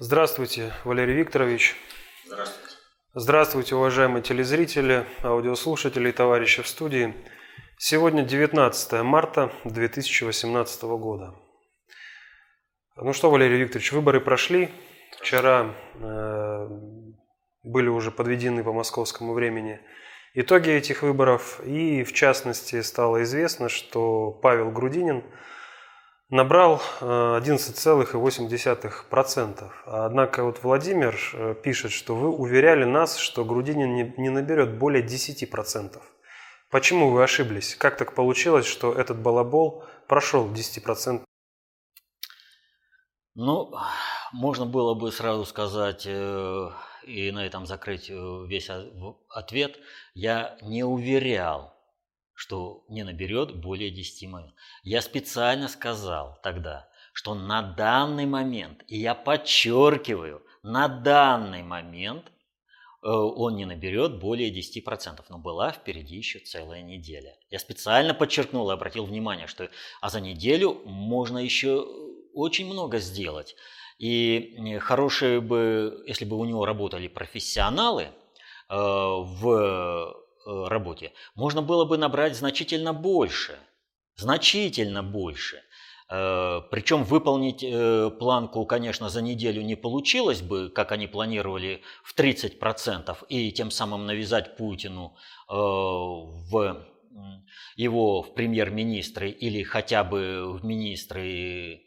Здравствуйте, Валерий Викторович. Здравствуйте. Здравствуйте, уважаемые телезрители, аудиослушатели и товарищи в студии. Сегодня 19 марта 2018 года. Ну что, Валерий Викторович, выборы прошли. Вчера э, были уже подведены по московскому времени итоги этих выборов. И в частности стало известно, что Павел Грудинин набрал 11,8%. Э, Однако вот Владимир э, пишет, что вы уверяли нас, что Грудинин не наберет более 10%. Почему вы ошиблись? Как так получилось, что этот балабол прошел 10%? Ну, можно было бы сразу сказать э, и на этом закрыть весь ответ. Я не уверял, что не наберет более 10 моментов. Я специально сказал тогда, что на данный момент, и я подчеркиваю, на данный момент э, он не наберет более 10%, но была впереди еще целая неделя. Я специально подчеркнул и обратил внимание, что а за неделю можно еще очень много сделать. И хорошие бы, если бы у него работали профессионалы э, в работе, можно было бы набрать значительно больше, значительно больше. Э, причем выполнить планку, конечно, за неделю не получилось бы, как они планировали, в 30%, и тем самым навязать Путину в его в премьер-министры или хотя бы в министры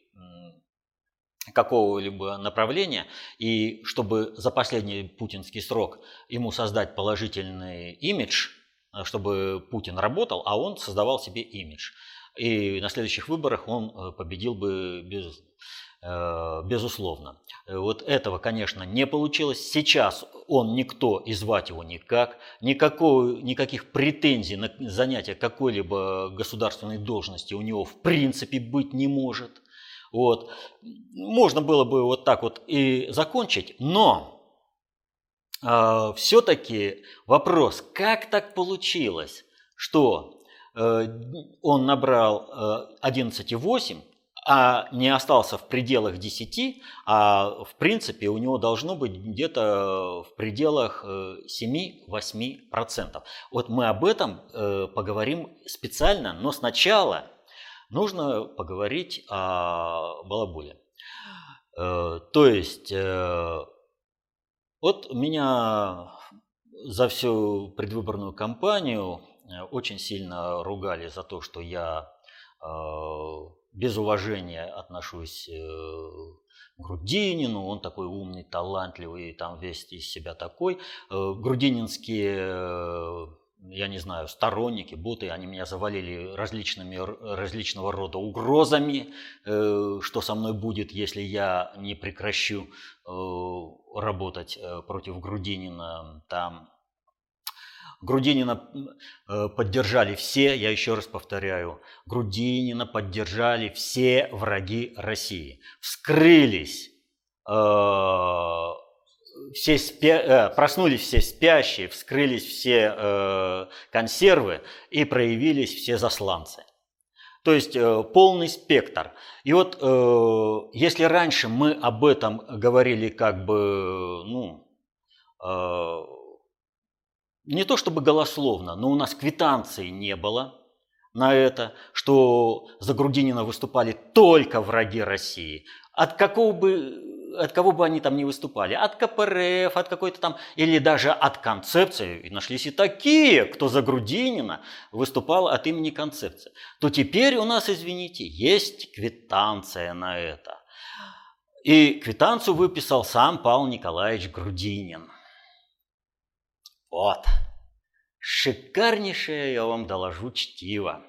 какого-либо направления, и чтобы за последний путинский срок ему создать положительный имидж, э, чтобы Путин работал, а он создавал себе имидж. И на следующих выборах он э, победил бы без, э, безусловно. Вот этого, конечно, не получилось. Сейчас он никто, и звать его никак. Никакого, никаких претензий на занятие какой-либо государственной должности у него в принципе быть не может. Вот. Можно было бы вот так вот и закончить, но э, а, все-таки вопрос, как так получилось, что э, он набрал э, 11,8, а не остался в пределах 10, а в принципе у него должно быть где-то в пределах 7-8%. Вот мы об этом э, поговорим специально, но сначала нужно поговорить о балабуле. Э, то есть, э, вот меня за всю предвыборную кампанию э, очень сильно ругали за то, что я без уважения отношусь к Грудинину, он такой умный, талантливый, там весь из себя такой. Грудининские я не знаю, сторонники, боты, они меня завалили различными, различного рода угрозами, э, что со мной будет, если я не прекращу э, работать э, против Грудинина. Там Грудинина поддержали все, я еще раз повторяю, Грудинина поддержали все враги России. Вскрылись все спя... Э, проснулись все спящие, вскрылись все э, консервы и проявились все засланцы. То есть э, полный спектр. И вот э, если раньше мы об этом говорили как бы, ну, э, не то чтобы голословно, но у нас квитанции не было на это, что за Грудинина выступали только враги России. От какого бы от кого бы они там не выступали, от КПРФ, от какой-то там, или даже от концепции, и нашлись и такие, кто за Грудинина выступал от имени концепции, то теперь у нас, извините, есть квитанция на это. И квитанцию выписал сам Павел Николаевич Грудинин. Вот. Шикарнейшее, я вам доложу, чтиво.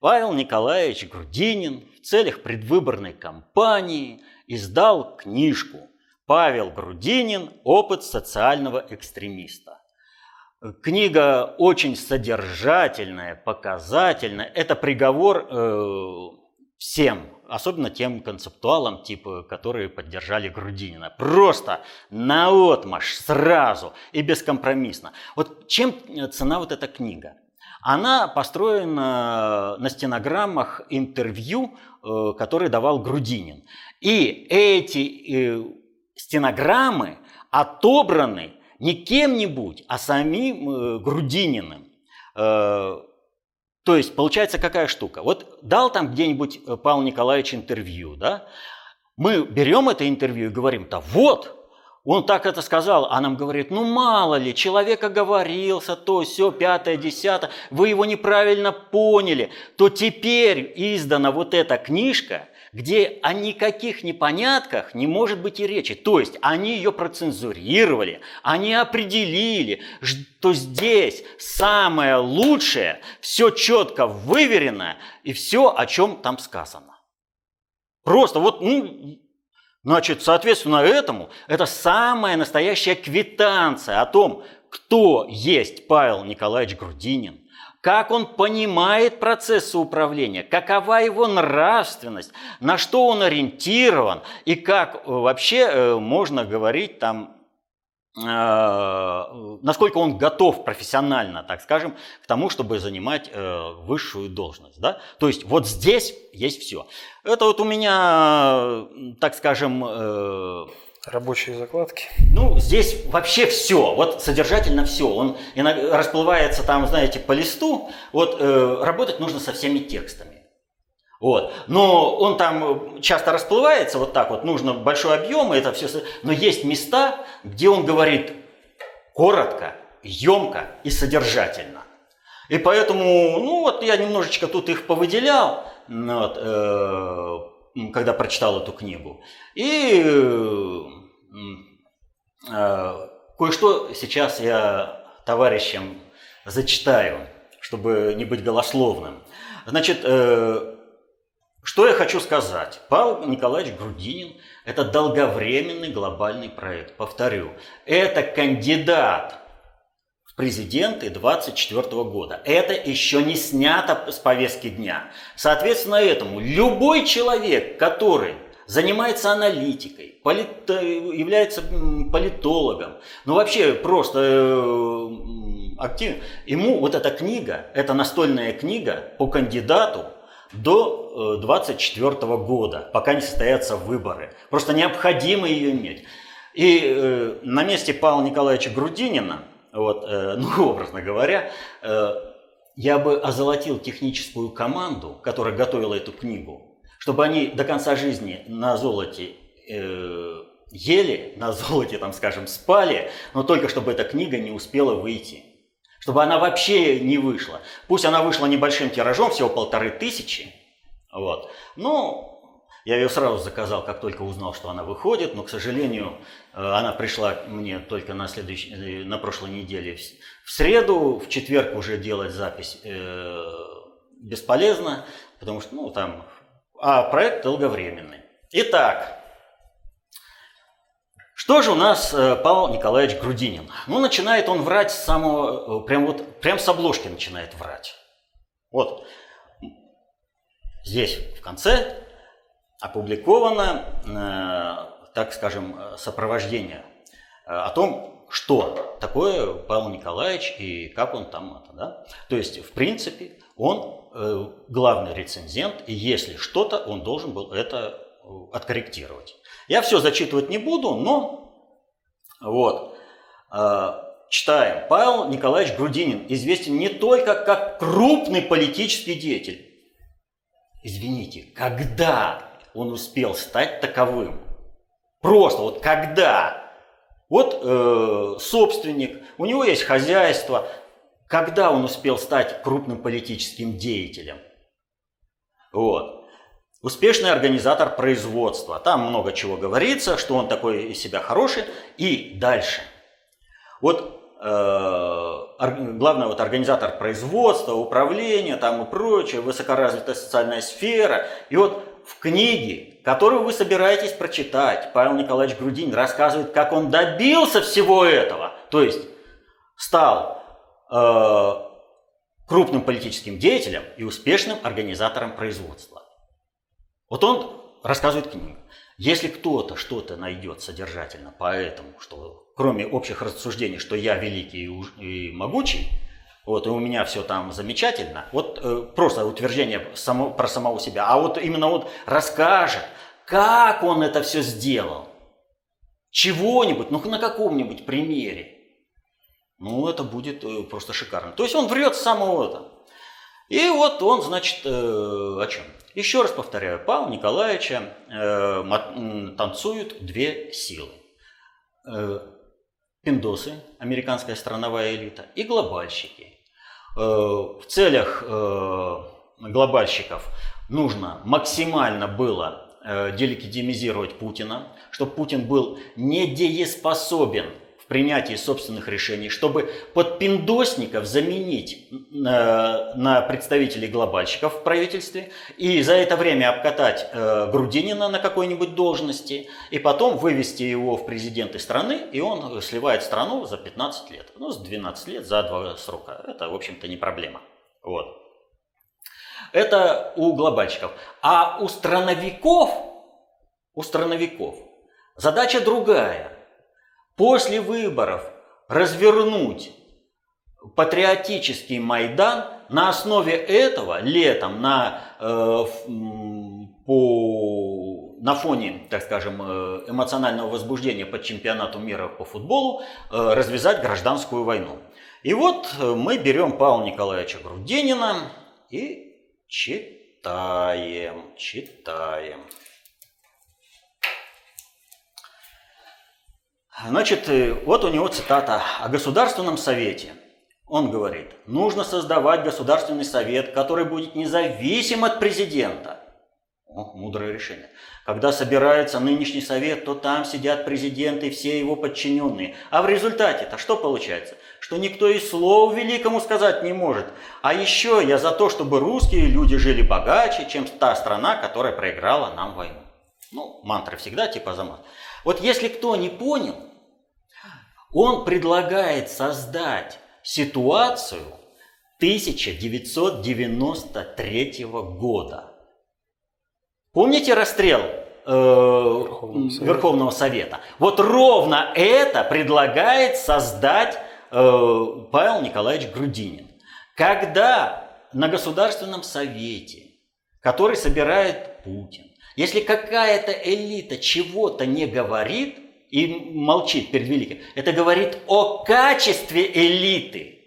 Павел Николаевич Грудинин в целях предвыборной кампании – издал книжку «Павел Грудинин. Опыт социального экстремиста». Книга очень содержательная, показательная. Это приговор э, всем, особенно тем концептуалам, типа, которые поддержали Грудинина. Просто наотмашь, сразу и бескомпромиссно. Вот чем цена вот эта книга? Она построена на стенограммах интервью, э, которые давал Грудинин. И эти э, стенограммы отобраны не кем-нибудь, а самим э, Грудининым. Э, то есть получается какая штука? Вот дал там где-нибудь э, Павел Николаевич интервью, да? Мы берем это интервью и говорим, да вот, он так это сказал, а нам говорит, ну мало ли, человек оговорился, то, все, пятое, десятое, вы его неправильно поняли, то теперь издана вот эта книжка, где о никаких непонятках не может быть и речи. То есть они ее процензурировали, они определили, что здесь самое лучшее, все четко выверено и все, о чем там сказано. Просто вот, ну, Значит, соответственно этому, это самая настоящая квитанция о том, кто есть Павел Николаевич Грудинин, как он понимает процессы управления, какова его нравственность, на что он ориентирован и как э, вообще э, можно говорить там Э, насколько он готов профессионально, так скажем, к тому, чтобы занимать высшую должность. Да? То есть вот здесь есть все. Это вот у меня, так скажем... Э, Рабочие закладки. Ну, здесь вообще все, вот содержательно все. Он расплывается там, знаете, по листу. Вот работать нужно со всеми текстами. Вот. Но он там часто расплывается вот так вот, нужно большой объем, это все. Но есть места, где он говорит коротко, емко и содержательно. И поэтому, ну вот я немножечко тут их повыделял, вот, э, когда прочитал эту книгу. И э, кое-что сейчас я товарищам зачитаю, чтобы не быть голословным. Значит, э, что я хочу сказать? Павел Николаевич Грудинин – это долговременный глобальный проект. Повторю, это кандидат президенты 2024 года. Это еще не снято с повестки дня. Соответственно этому любой человек, который занимается аналитикой, полит, является политологом, ну вообще просто э, актив, ему вот эта книга, эта настольная книга по кандидату до 24 э, года, пока не состоятся выборы. Просто необходимо ее иметь. И э, на месте Павла Николаевича Грудинина, вот, э, ну, образно говоря, э, я бы озолотил техническую команду, которая готовила эту книгу, чтобы они до конца жизни на золоте э, ели, на золоте, там, скажем, спали, но только чтобы эта книга не успела выйти чтобы она вообще не вышла. Пусть она вышла небольшим тиражом, всего полторы тысячи, вот. Но я ее сразу заказал, как только узнал, что она выходит, но, к сожалению, э, она пришла мне только на, следующей, э, на прошлой неделе в среду, в четверг уже делать запись э, бесполезно, потому что, ну, там, а проект долговременный. Итак, что же у нас Павел Николаевич Грудинин? Ну, начинает он врать с самого, прям вот, прям с обложки начинает врать. Вот, здесь в конце опубликовано, э, так скажем, сопровождение о том, что такое Павел Николаевич и как он там это, да? То есть, в принципе, он главный рецензент, и если что-то, он должен был это откорректировать. Я все зачитывать не буду, но вот. Э, читаем. Павел Николаевич Грудинин известен не только как крупный политический деятель. Извините, когда он успел стать таковым? Просто вот когда? Вот э, собственник, у него есть хозяйство. Когда он успел стать крупным политическим деятелем? Вот. Успешный организатор производства. Там много чего говорится, что он такой из себя хороший. И дальше. Вот э, главное, вот организатор производства, управления там и прочее, высокоразвитая социальная сфера. И вот в книге, которую вы собираетесь прочитать, Павел Николаевич Грудин рассказывает, как он добился всего этого. То есть стал э, крупным политическим деятелем и успешным организатором производства. Вот он рассказывает книгу. Если кто-то что-то найдет содержательно по этому, что кроме общих рассуждений, что я великий и могучий, вот, и у меня все там замечательно, вот э, просто утверждение само, про самого себя, а вот именно вот расскажет, как он это все сделал. чего-нибудь, ну на каком-нибудь примере, ну это будет э, просто шикарно. То есть он врет с самого этого. И вот он, значит, э, о чем? Еще раз повторяю, Павла Николаевича э, танцуют две силы. Э, пиндосы, американская страновая элита, и глобальщики. Э, в целях э, глобальщиков нужно максимально было э, делегитимизировать Путина, чтобы Путин был недееспособен принятии собственных решений, чтобы подпиндосников заменить на, на представителей глобальщиков в правительстве и за это время обкатать э, Грудинина на какой-нибудь должности и потом вывести его в президенты страны, и он сливает страну за 15 лет. Ну, с 12 лет за два срока. Это, в общем-то, не проблема. Вот. Это у глобальщиков. А у страновиков, у страновиков задача другая. После выборов развернуть патриотический Майдан на основе этого летом на, э, по, на фоне, так скажем, э, эмоционального возбуждения по чемпионату мира по футболу э, развязать гражданскую войну. И вот э, мы берем Павла Николаевича Грудинина и Читаем, читаем. Значит, э, вот у него цитата о Государственном Совете. Он говорит, нужно создавать Государственный Совет, который будет независим от президента. О, мудрое решение. Когда собирается нынешний совет, то там сидят президенты и все его подчиненные. А в результате-то что получается? Что никто и слов великому сказать не может. А еще я за то, чтобы русские люди жили богаче, чем та страна, которая проиграла нам войну. Ну, мантры всегда типа за мат. Вот если кто не понял, он предлагает создать ситуацию 1993 года – Помните расстрел э, Верховного, Совета. Верховного Совета? Вот ровно это предлагает создать э, Павел Николаевич Грудинин. Когда на Государственном Совете, который собирает Путин, если какая-то элита чего-то не говорит и молчит перед великим, это говорит о качестве элиты –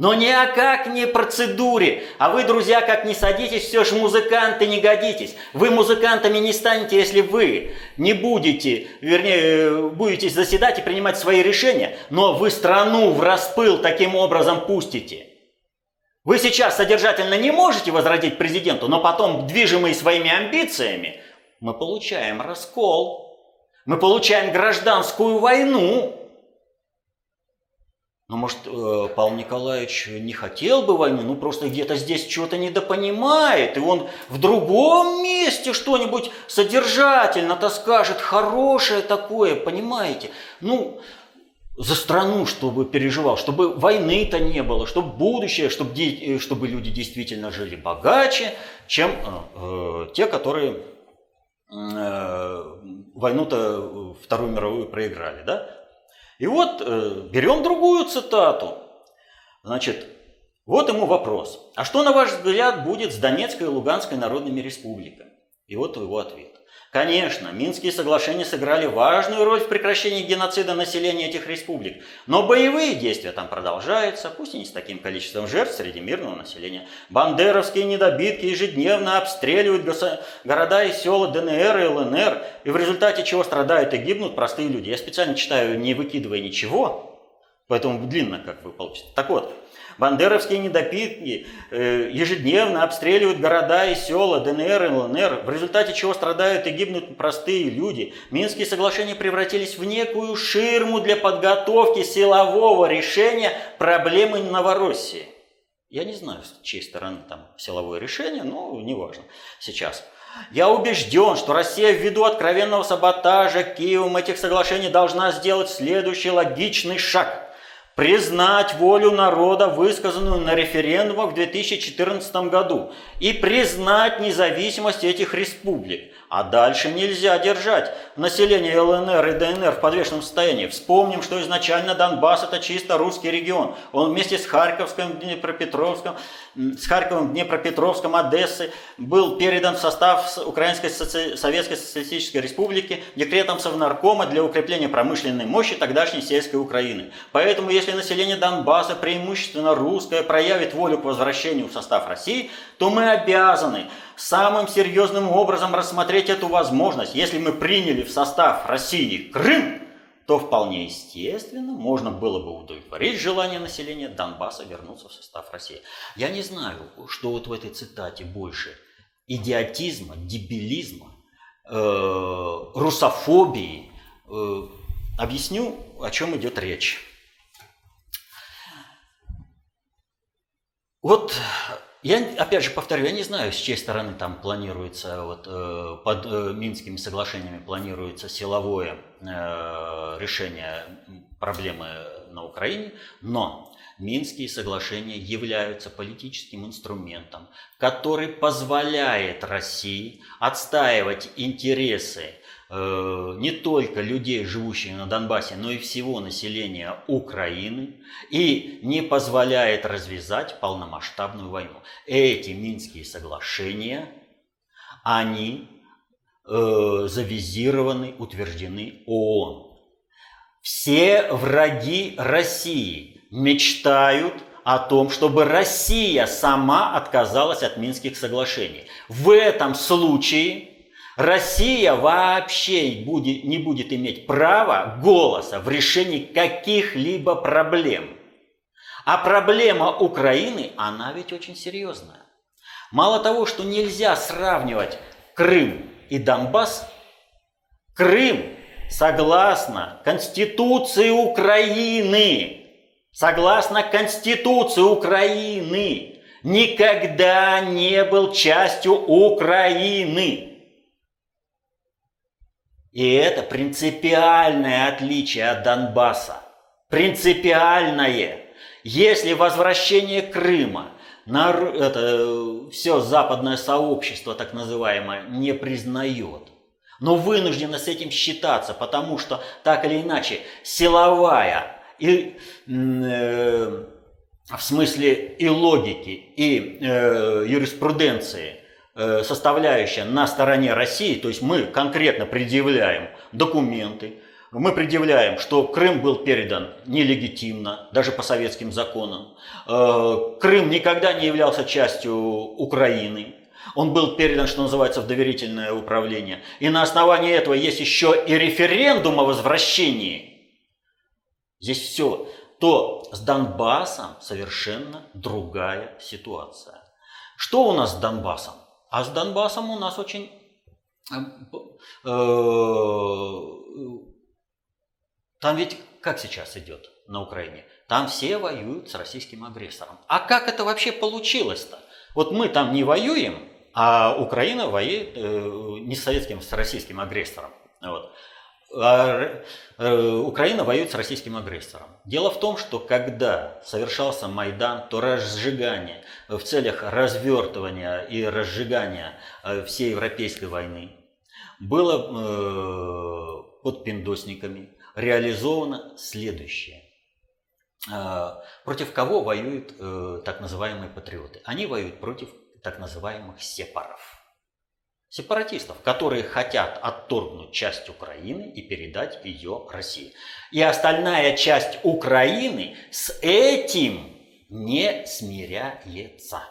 но ни о как не процедуре. А вы, друзья, как не садитесь, все же музыканты не годитесь. Вы музыкантами не станете, если вы не будете, вернее, будете заседать и принимать свои решения, но вы страну в распыл таким образом пустите. Вы сейчас содержательно не можете возродить президенту, но потом, движимые своими амбициями, мы получаем раскол, мы получаем гражданскую войну, ну, может, э, Павел Николаевич не хотел бы войны, ну, просто где-то здесь чего-то недопонимает, и он в другом месте что-нибудь содержательно-то скажет, хорошее такое, понимаете? Ну, за страну, чтобы переживал, чтобы войны-то не было, чтобы будущее, чтобы, э, чтобы люди действительно жили богаче, чем э, э, те, которые э, войну-то Вторую мировую проиграли, да? И вот э, берем другую цитату. Значит, вот ему вопрос. А что, на ваш взгляд, будет с Донецкой и Луганской народными республиками? И вот его ответ. Конечно, Минские соглашения сыграли важную роль в прекращении геноцида населения этих республик, но боевые действия там продолжаются, пусть и не с таким количеством жертв среди мирного населения. Бандеровские недобитки ежедневно обстреливают города и села ДНР и ЛНР, и в результате чего страдают и гибнут простые люди. Я специально читаю, не выкидывая ничего, поэтому длинно как бы получится. Так вот, Бандеровские недопитки э, ежедневно обстреливают города и села ДНР и ЛНР, в результате чего страдают и гибнут простые люди. Минские соглашения превратились в некую ширму для подготовки силового решения проблемы Новороссии. Я не знаю, с чьей стороны там силовое решение, но неважно сейчас. Я убежден, что Россия ввиду откровенного саботажа Киевом этих соглашений должна сделать следующий логичный шаг – признать волю народа, высказанную на референдумах в 2014 году, и признать независимость этих республик. А дальше нельзя держать население ЛНР и ДНР в подвешенном состоянии. Вспомним, что изначально Донбасс это чисто русский регион. Он вместе с Харьковским, Днепропетровским, с Харьковом, Днепропетровском, Одессой был передан в состав Украинской Соци... Советской Социалистической Республики декретом Совнаркома для укрепления промышленной мощи тогдашней сельской Украины. Поэтому, если население Донбасса, преимущественно русское, проявит волю к возвращению в состав России, то мы обязаны самым серьезным образом рассмотреть эту возможность. Если мы приняли в состав России Крым, то вполне естественно можно было бы удовлетворить желание населения Донбасса вернуться в состав России. Я не знаю, что вот в этой цитате больше идиотизма, дебилизма, э, русофобии. Э, объясню, о чем идет речь. Вот я, опять же, повторю, я не знаю, с чьей стороны там планируется, вот, э, под э, Минскими соглашениями планируется силовое э, решение проблемы на Украине, но Минские соглашения являются политическим инструментом, который позволяет России отстаивать интересы не только людей, живущих на Донбассе, но и всего населения Украины и не позволяет развязать полномасштабную войну. Эти Минские соглашения, они э, завизированы, утверждены ООН. Все враги России мечтают о том, чтобы Россия сама отказалась от Минских соглашений. В этом случае Россия вообще будет, не будет иметь права голоса в решении каких-либо проблем. А проблема Украины, она ведь очень серьезная. Мало того, что нельзя сравнивать Крым и Донбасс, Крым, согласно Конституции Украины, согласно Конституции Украины, никогда не был частью Украины. И это принципиальное отличие от Донбасса. Принципиальное. Если возвращение Крыма на это, все западное сообщество, так называемое, не признает, но вынуждено с этим считаться, потому что так или иначе силовая и э, в смысле и логики, и э, юриспруденции составляющая на стороне России, то есть мы конкретно предъявляем документы, мы предъявляем, что Крым был передан нелегитимно, даже по советским законам. Э, Крым никогда не являлся частью Украины. Он был передан, что называется, в доверительное управление. И на основании этого есть еще и референдум о возвращении. Здесь все. То с Донбассом совершенно другая ситуация. Что у нас с Донбассом? А с Донбассом у нас очень... Там ведь как сейчас идет на Украине? Там все воюют с российским агрессором. А как это вообще получилось-то? Вот мы там не воюем, а Украина воюет э, не с советским, с российским агрессором. Вот. А Украина воюет с российским агрессором. Дело в том, что когда совершался Майдан, то разжигание в целях развертывания и разжигания э, всей европейской войны было э, под пиндосниками реализовано следующее. Э, против кого воюют так называемые патриоты? Они воюют против так называемых сепаров сепаратистов, которые хотят отторгнуть часть Украины и передать ее России. И остальная часть Украины с этим не смиряется.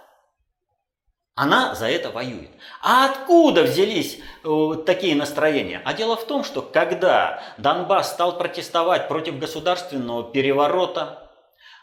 Она за это воюет. А откуда взялись э, такие настроения? А дело в том, что когда Донбасс стал протестовать против государственного переворота,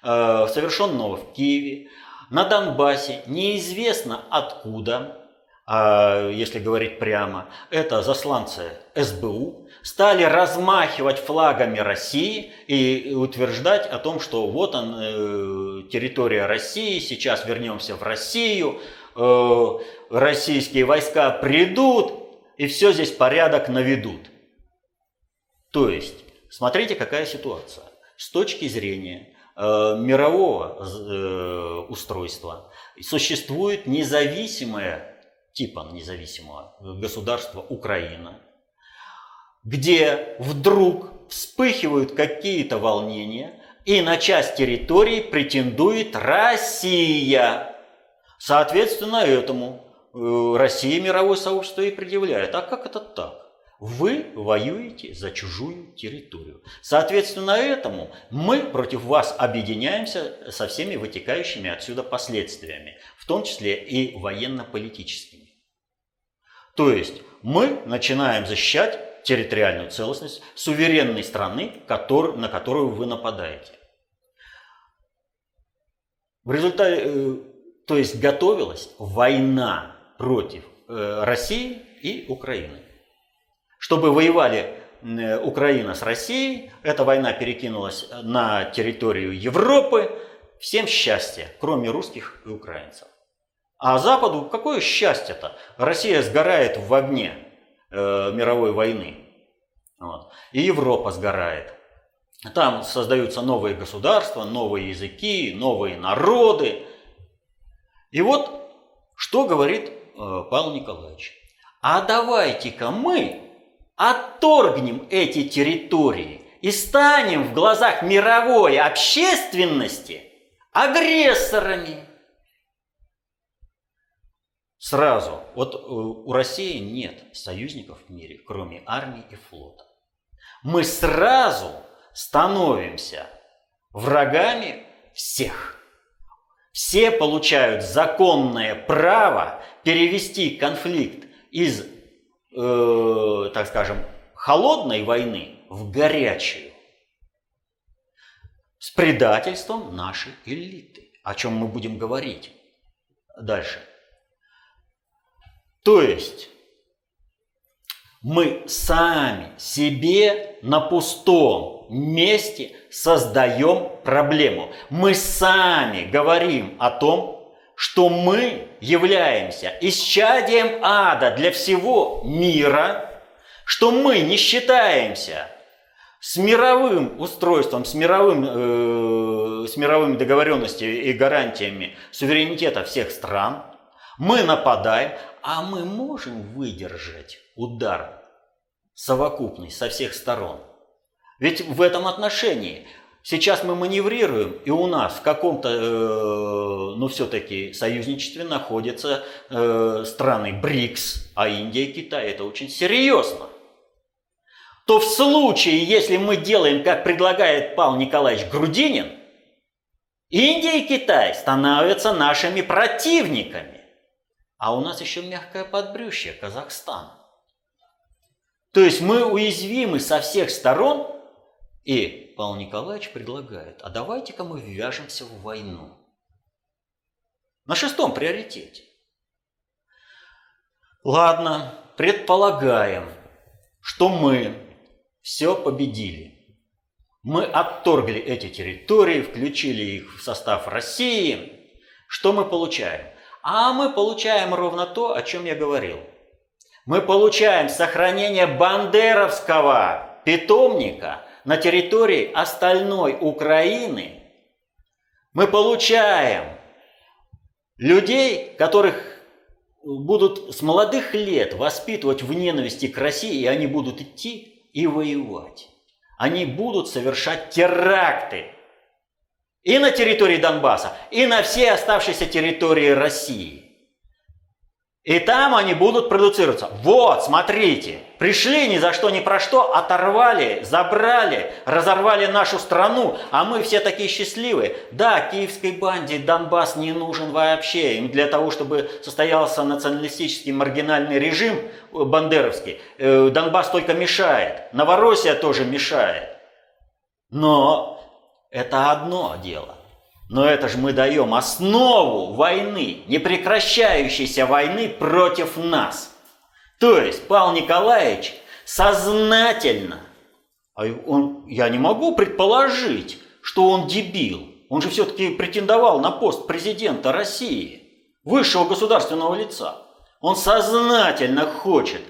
э, совершенного в Киеве, на Донбассе неизвестно откуда а если говорить прямо, это засланцы СБУ, стали размахивать флагами России и утверждать о том, что вот он, э, территория России, сейчас вернемся в Россию, э, российские войска придут и все здесь порядок наведут. То есть, смотрите, какая ситуация. С точки зрения э, мирового устройства существует независимое, типа независимого государства Украина, где вдруг вспыхивают какие-то волнения, и на часть территории претендует Россия. Соответственно, этому э, Россия мировое сообщество и предъявляет. А как это так? Вы воюете за чужую территорию. Соответственно, этому мы против вас объединяемся со всеми вытекающими отсюда последствиями, в том числе и военно-политическими. То есть мы начинаем защищать территориальную целостность суверенной страны, который, на которую вы нападаете. В результате, э, то есть готовилась война против э, России и Украины. Чтобы воевали э, Украина с Россией, эта война перекинулась на территорию Европы, всем счастье, кроме русских и украинцев. А Западу какое счастье-то? Россия сгорает в огне э, мировой войны. Вот. И Европа сгорает. Там создаются новые государства, новые языки, новые народы. И вот что говорит э, Павел Николаевич. А давайте-ка мы отторгнем эти территории и станем в глазах мировой общественности агрессорами. Сразу, вот э, у России нет союзников в мире, кроме армии и флота. Мы сразу становимся врагами всех. Все получают законное право перевести конфликт из э, так скажем, холодной войны в горячую. С предательством нашей элиты, о чем мы будем говорить дальше. То есть мы сами себе на пустом месте создаем проблему. Мы сами говорим о том, что мы являемся исчадием ада для всего мира, что мы не считаемся с мировым устройством, с, мировым, э, с мировыми договоренностями и гарантиями суверенитета всех стран, мы нападаем, а мы можем выдержать удар совокупный со всех сторон. Ведь в этом отношении Сейчас мы маневрируем, и у нас в каком-то, э, ну все-таки союзничестве находятся э, страны БРИКС, а Индия и Китай. Это очень серьезно. То в случае, если мы делаем, как предлагает Павел Николаевич Грудинин, Индия и Китай становятся нашими противниками. А у нас еще мягкое подбрюшье, Казахстан. То есть мы уязвимы со всех сторон – и Павел Николаевич предлагает, а давайте-ка мы ввяжемся в войну. На шестом приоритете. Ладно, предполагаем, что мы все победили. Мы отторгли эти территории, включили их в состав России. Что мы получаем? А мы получаем ровно то, о чем я говорил. Мы получаем сохранение бандеровского питомника – на территории остальной Украины мы получаем людей, которых будут с молодых лет воспитывать в ненависти к России, и они будут идти и воевать. Они будут совершать теракты и на территории Донбасса, и на всей оставшейся территории России. И там они будут продуцироваться. Вот, смотрите, пришли ни за что, ни про что, оторвали, забрали, разорвали нашу страну, а мы все такие счастливые. Да, киевской банде Донбасс не нужен вообще. Им для того, чтобы состоялся националистический маргинальный режим бандеровский, э, Донбасс только мешает. Новороссия тоже мешает. Но это одно дело. Но это же мы даем основу войны, непрекращающейся войны против нас. То есть Павел Николаевич сознательно, а он, я не могу предположить, что он дебил. Он же все-таки претендовал на пост президента России, высшего государственного лица. Он сознательно хочет,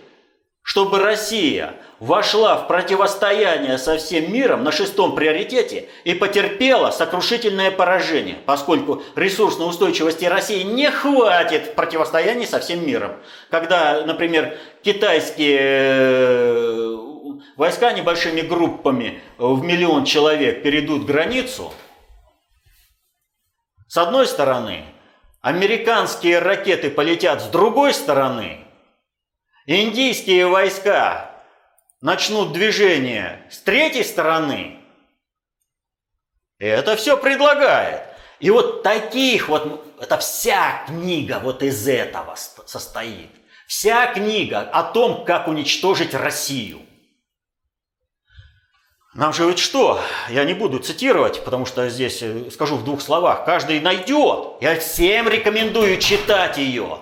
чтобы Россия вошла в противостояние со всем миром на шестом приоритете и потерпела сокрушительное поражение, поскольку ресурсной устойчивости России не хватит в противостоянии со всем миром. Когда, например, китайские э, войска небольшими группами в миллион человек перейдут границу, с одной стороны, американские ракеты полетят с другой стороны, индийские войска начнут движение с третьей стороны, это все предлагает. И вот таких вот, это вся книга вот из этого состоит. Вся книга о том, как уничтожить Россию. Нам же ведь что? Я не буду цитировать, потому что здесь э, скажу в двух словах. Каждый найдет. Я всем рекомендую читать ее.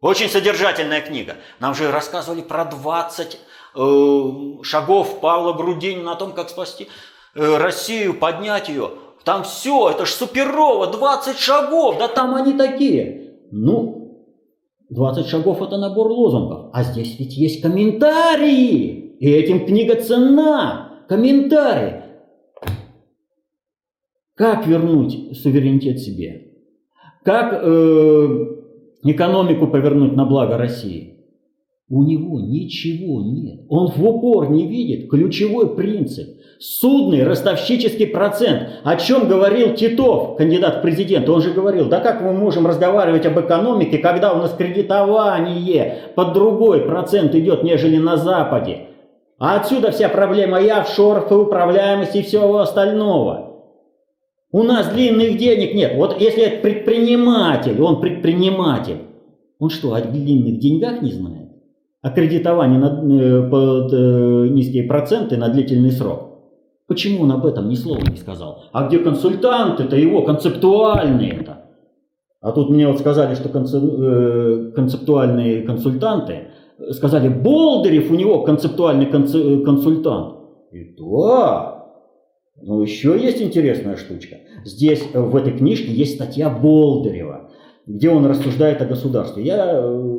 Очень содержательная книга. Нам же рассказывали про 20 э, шагов Павла Грудинина о том, как спасти э, Россию, поднять ее. Там все, это ж суперово, 20 шагов, да там они такие. Ну, 20 шагов это набор лозунгов, а здесь ведь есть комментарии, и этим книга ценна комментарий. Как вернуть суверенитет себе? Как э, экономику повернуть на благо России? У него ничего нет. Он в упор не видит ключевой принцип. Судный ростовщический процент. О чем говорил Титов, кандидат в президенты. Он же говорил, да как мы можем разговаривать об экономике, когда у нас кредитование под другой процент идет, нежели на Западе. А отсюда вся проблема и офшоров, и управляемости, и всего остального. У нас длинных денег нет. Вот если это предприниматель, он предприниматель, он что, о длинных деньгах не знает? О кредитовании на, э, под э, низкие проценты на длительный срок. Почему он об этом ни слова не сказал? А где консультанты-то его, концептуальные-то? А тут мне вот сказали, что э, концептуальные консультанты сказали, Болдырев у него концептуальный консультант. И да, но еще есть интересная штучка. Здесь э, в этой книжке есть статья Болдырева, где он рассуждает о государстве. Я э,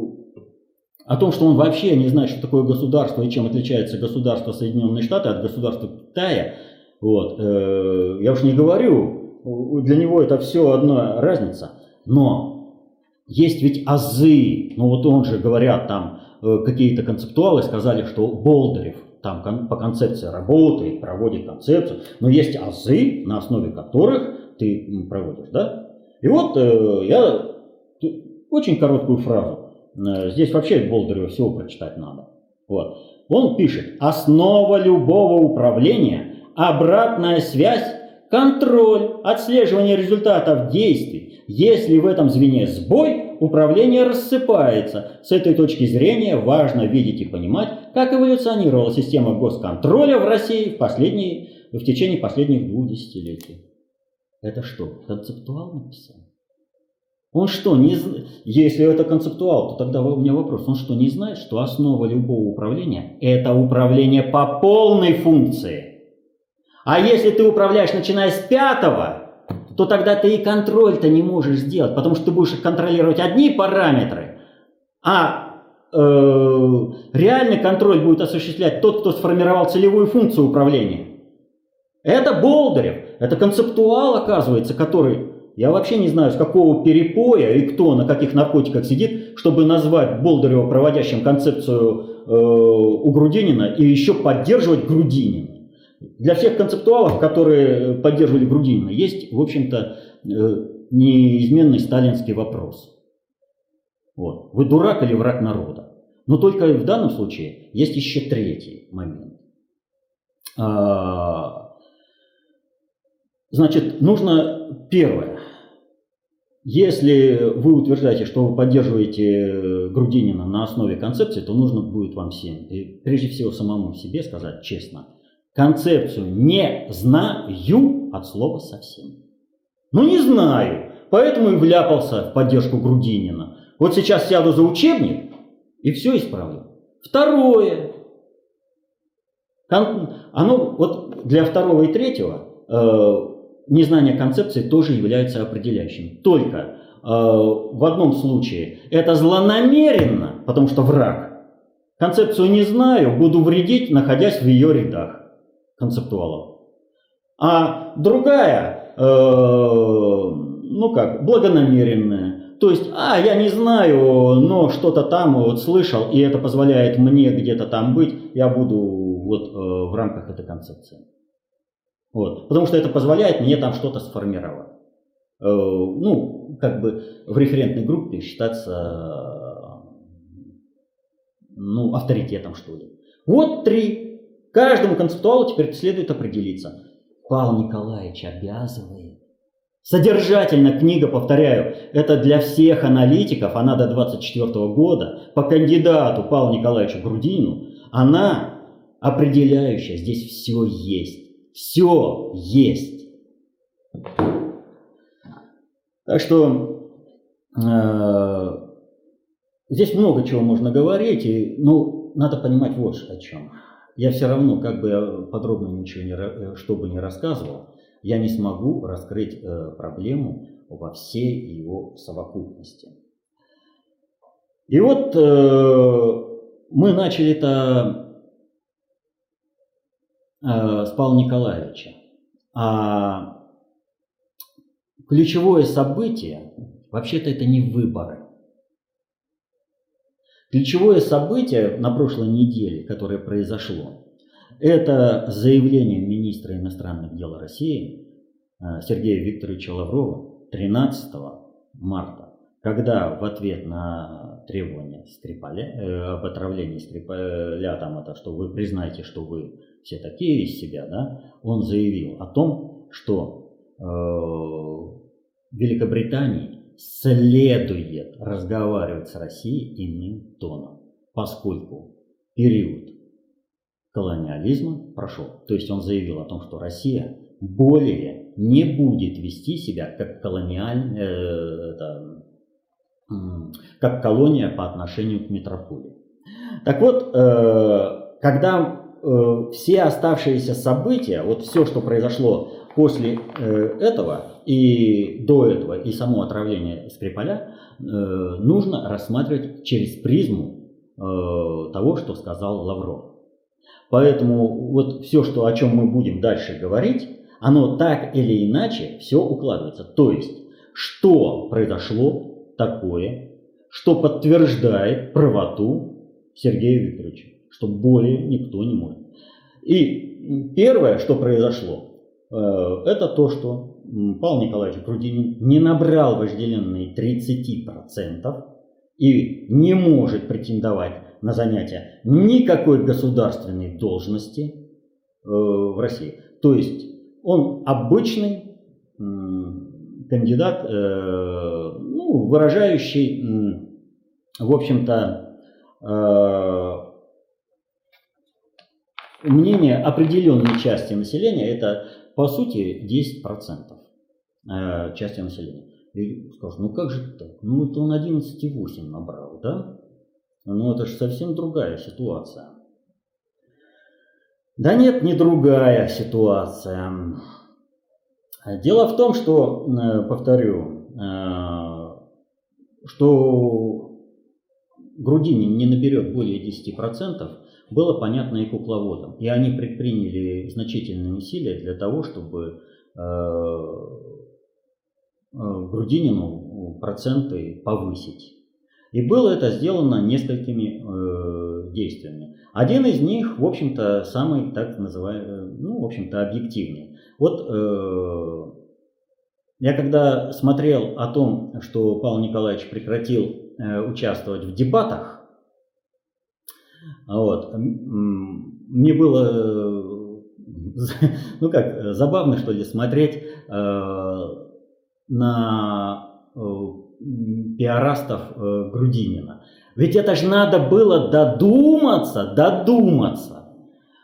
о том, что он вообще не знает, что такое государство и чем отличается государство Соединенных Штатов от государства Китая, вот, э, я уж не говорю, для него это все одна разница. Но есть ведь азы, ну вот он же говорят там, какие-то концептуалы сказали, что Болдырев там по концепции работает, проводит концепцию, но есть азы, на основе которых ты проводишь, да? И вот э, я очень короткую фразу. Э, здесь вообще Болдырева всего прочитать надо. Вот. Он пишет, основа любого управления – обратная связь, контроль, отслеживание результатов действий. Если в этом звене сбой, управление рассыпается. С этой точки зрения важно видеть и понимать, как эволюционировала система госконтроля в России в, последние, в течение последних двух десятилетий. Это что, концептуал написал? Он что, не если это концептуал, то тогда у меня вопрос, он что, не знает, что основа любого управления – это управление по полной функции? А если ты управляешь, начиная с пятого, то тогда ты и контроль-то не можешь сделать, потому что ты будешь контролировать одни параметры, а э, реальный контроль будет осуществлять тот, кто сформировал целевую функцию управления. Это Болдырев, это концептуал, оказывается, который, я вообще не знаю, с какого перепоя и кто на каких наркотиках сидит, чтобы назвать Болдырева проводящим концепцию э, у Грудинина и еще поддерживать Грудинина. Для всех концептуалов, которые поддерживали Грудинина, есть, в общем-то, э, неизменный сталинский вопрос. Вот. Вы дурак или враг народа? Но только в данном случае есть еще третий момент. А, значит, нужно первое. Если вы утверждаете, что вы поддерживаете Грудинина на основе концепции, то нужно будет вам всем, и прежде всего самому себе сказать честно – концепцию «не знаю» от слова совсем. Ну не знаю, поэтому и вляпался в поддержку Грудинина. Вот сейчас сяду за учебник и все исправлю. Второе. Оно вот для второго и третьего э, незнание концепции тоже является определяющим. Только э, в одном случае это злонамеренно, потому что враг, концепцию не знаю, буду вредить, находясь в ее рядах концептуалов. А другая, э, ну как, благонамеренная. То есть, а, я не знаю, но что-то там вот слышал, и это позволяет мне где-то там быть, я буду вот э, в рамках этой концепции. Вот. Потому что это позволяет мне там что-то сформировать. Э, ну, как бы в референтной группе считаться ну, авторитетом, что ли. Вот три. Каждому концептуалу теперь следует определиться. Павел Николаевич обязывает. Содержательно книга, повторяю, это для всех аналитиков, она до 24 года, по кандидату Павлу Николаевичу Грудинину, она определяющая, здесь все есть. Все есть. Так что э, здесь много чего можно говорить, и, ну, надо понимать вот о чем. Я все равно, как бы я подробно ничего не, э, что бы не рассказывал, я не смогу раскрыть э, проблему во всей его совокупности. И вот э, мы начали это э, с Павла Николаевича. А ключевое событие, вообще-то это не выборы. Ключевое событие на прошлой неделе, которое произошло, это заявление министра иностранных дел России э, Сергея Викторовича Лаврова 13 марта, когда в ответ на требования Скрипаля, э, об отравлении Скрипаля, там это, что вы признаете, что вы все такие из себя, да, он заявил о том, что э, Великобритании следует разговаривать с Россией иным тоном, поскольку период колониализма прошел. То есть он заявил о том, что Россия более не будет вести себя как, колониаль, э, это, как колония по отношению к метрополии. Так вот, э, когда э, все оставшиеся события, вот все, что произошло после э, этого и до этого, и само отравление Скрипаля, э, нужно рассматривать через призму э, того, что сказал Лавров. Поэтому вот все, что, о чем мы будем дальше говорить, оно так или иначе все укладывается. То есть, что произошло такое, что подтверждает правоту Сергея Викторовича, что более никто не может. И первое, что произошло, Э, это то, что Павел Николаевич Грудинин не набрал вожделенные 30% и не может претендовать на занятие никакой государственной должности э, в России. То есть он обычный кандидат, э, ну, выражающий, в общем-то, мнение определенной части населения, это по сути 10% э, части населения. И скажут, ну как же так? Ну это он 11,8 набрал, да? Ну это же совсем другая ситуация. Да нет, не другая ситуация. Дело в том, что, э, повторю, э, что Грудинин не наберет более 10%, было понятно и кукловодам. И они предприняли значительные усилия для того, чтобы э, э, Грудинину проценты повысить. И было это сделано несколькими э, действиями. Один из них, в общем-то, самый так называемый, ну, в общем-то, объективный. Вот я когда смотрел о том, что Павел Николаевич прекратил э, участвовать в дебатах, вот. Мне было, ну как, забавно, что ли, смотреть э, на э, пиарастов э, Грудинина. Ведь это же надо было додуматься, додуматься,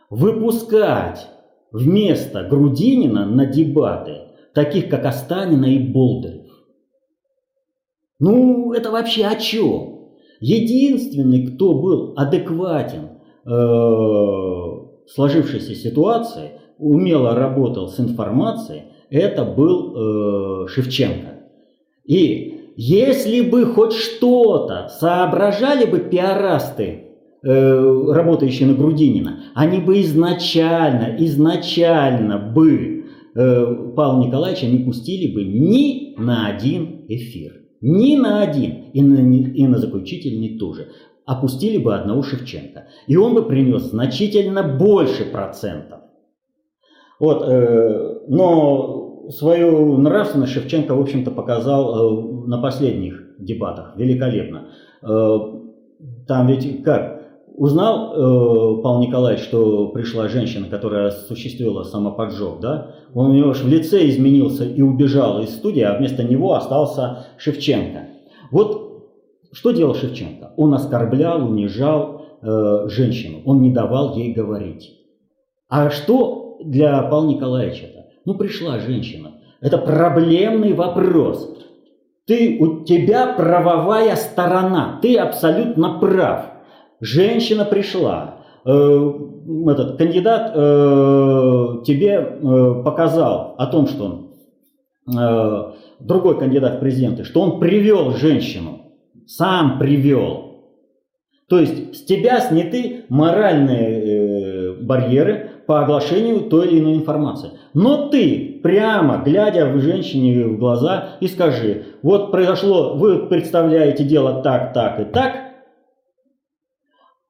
выпускать вместо Грудинина на дебаты таких, как Останина и Болдырев. Ну, это вообще о чем? Единственный, кто был адекватен э, сложившейся ситуации, умело работал с информацией, это был э, Шевченко. И если бы хоть что-то соображали бы пиарасты э, работающие на Грудинина, они бы изначально, изначально бы э, Павла Николаевича не пустили бы ни на один эфир. Ни на один. И на, и на заключительный тоже. Опустили бы одного Шевченко. И он бы принес значительно больше процентов. Вот, э, но свою нравственность Шевченко, в общем-то, показал э, на последних дебатах великолепно. Э, там ведь как? Узнал э, Павел Николаевич, что пришла женщина, которая осуществила самоподжог, да? Он у него в лице изменился и убежал из студии, а вместо него остался Шевченко. Вот что делал Шевченко? Он оскорблял, унижал э, женщину, он не давал ей говорить. А что для Павла Николаевича-то? Ну, пришла женщина. Это проблемный вопрос. Ты, у тебя правовая сторона, ты абсолютно прав. Женщина пришла, э, этот кандидат э, тебе э, показал о том, что он, э, другой кандидат в президенты, что он привел женщину, сам привел. То есть с тебя сняты моральные э, барьеры по оглашению той или иной информации. Но ты прямо, глядя в женщине в глаза, и скажи, вот произошло, вы представляете дело так, так и так,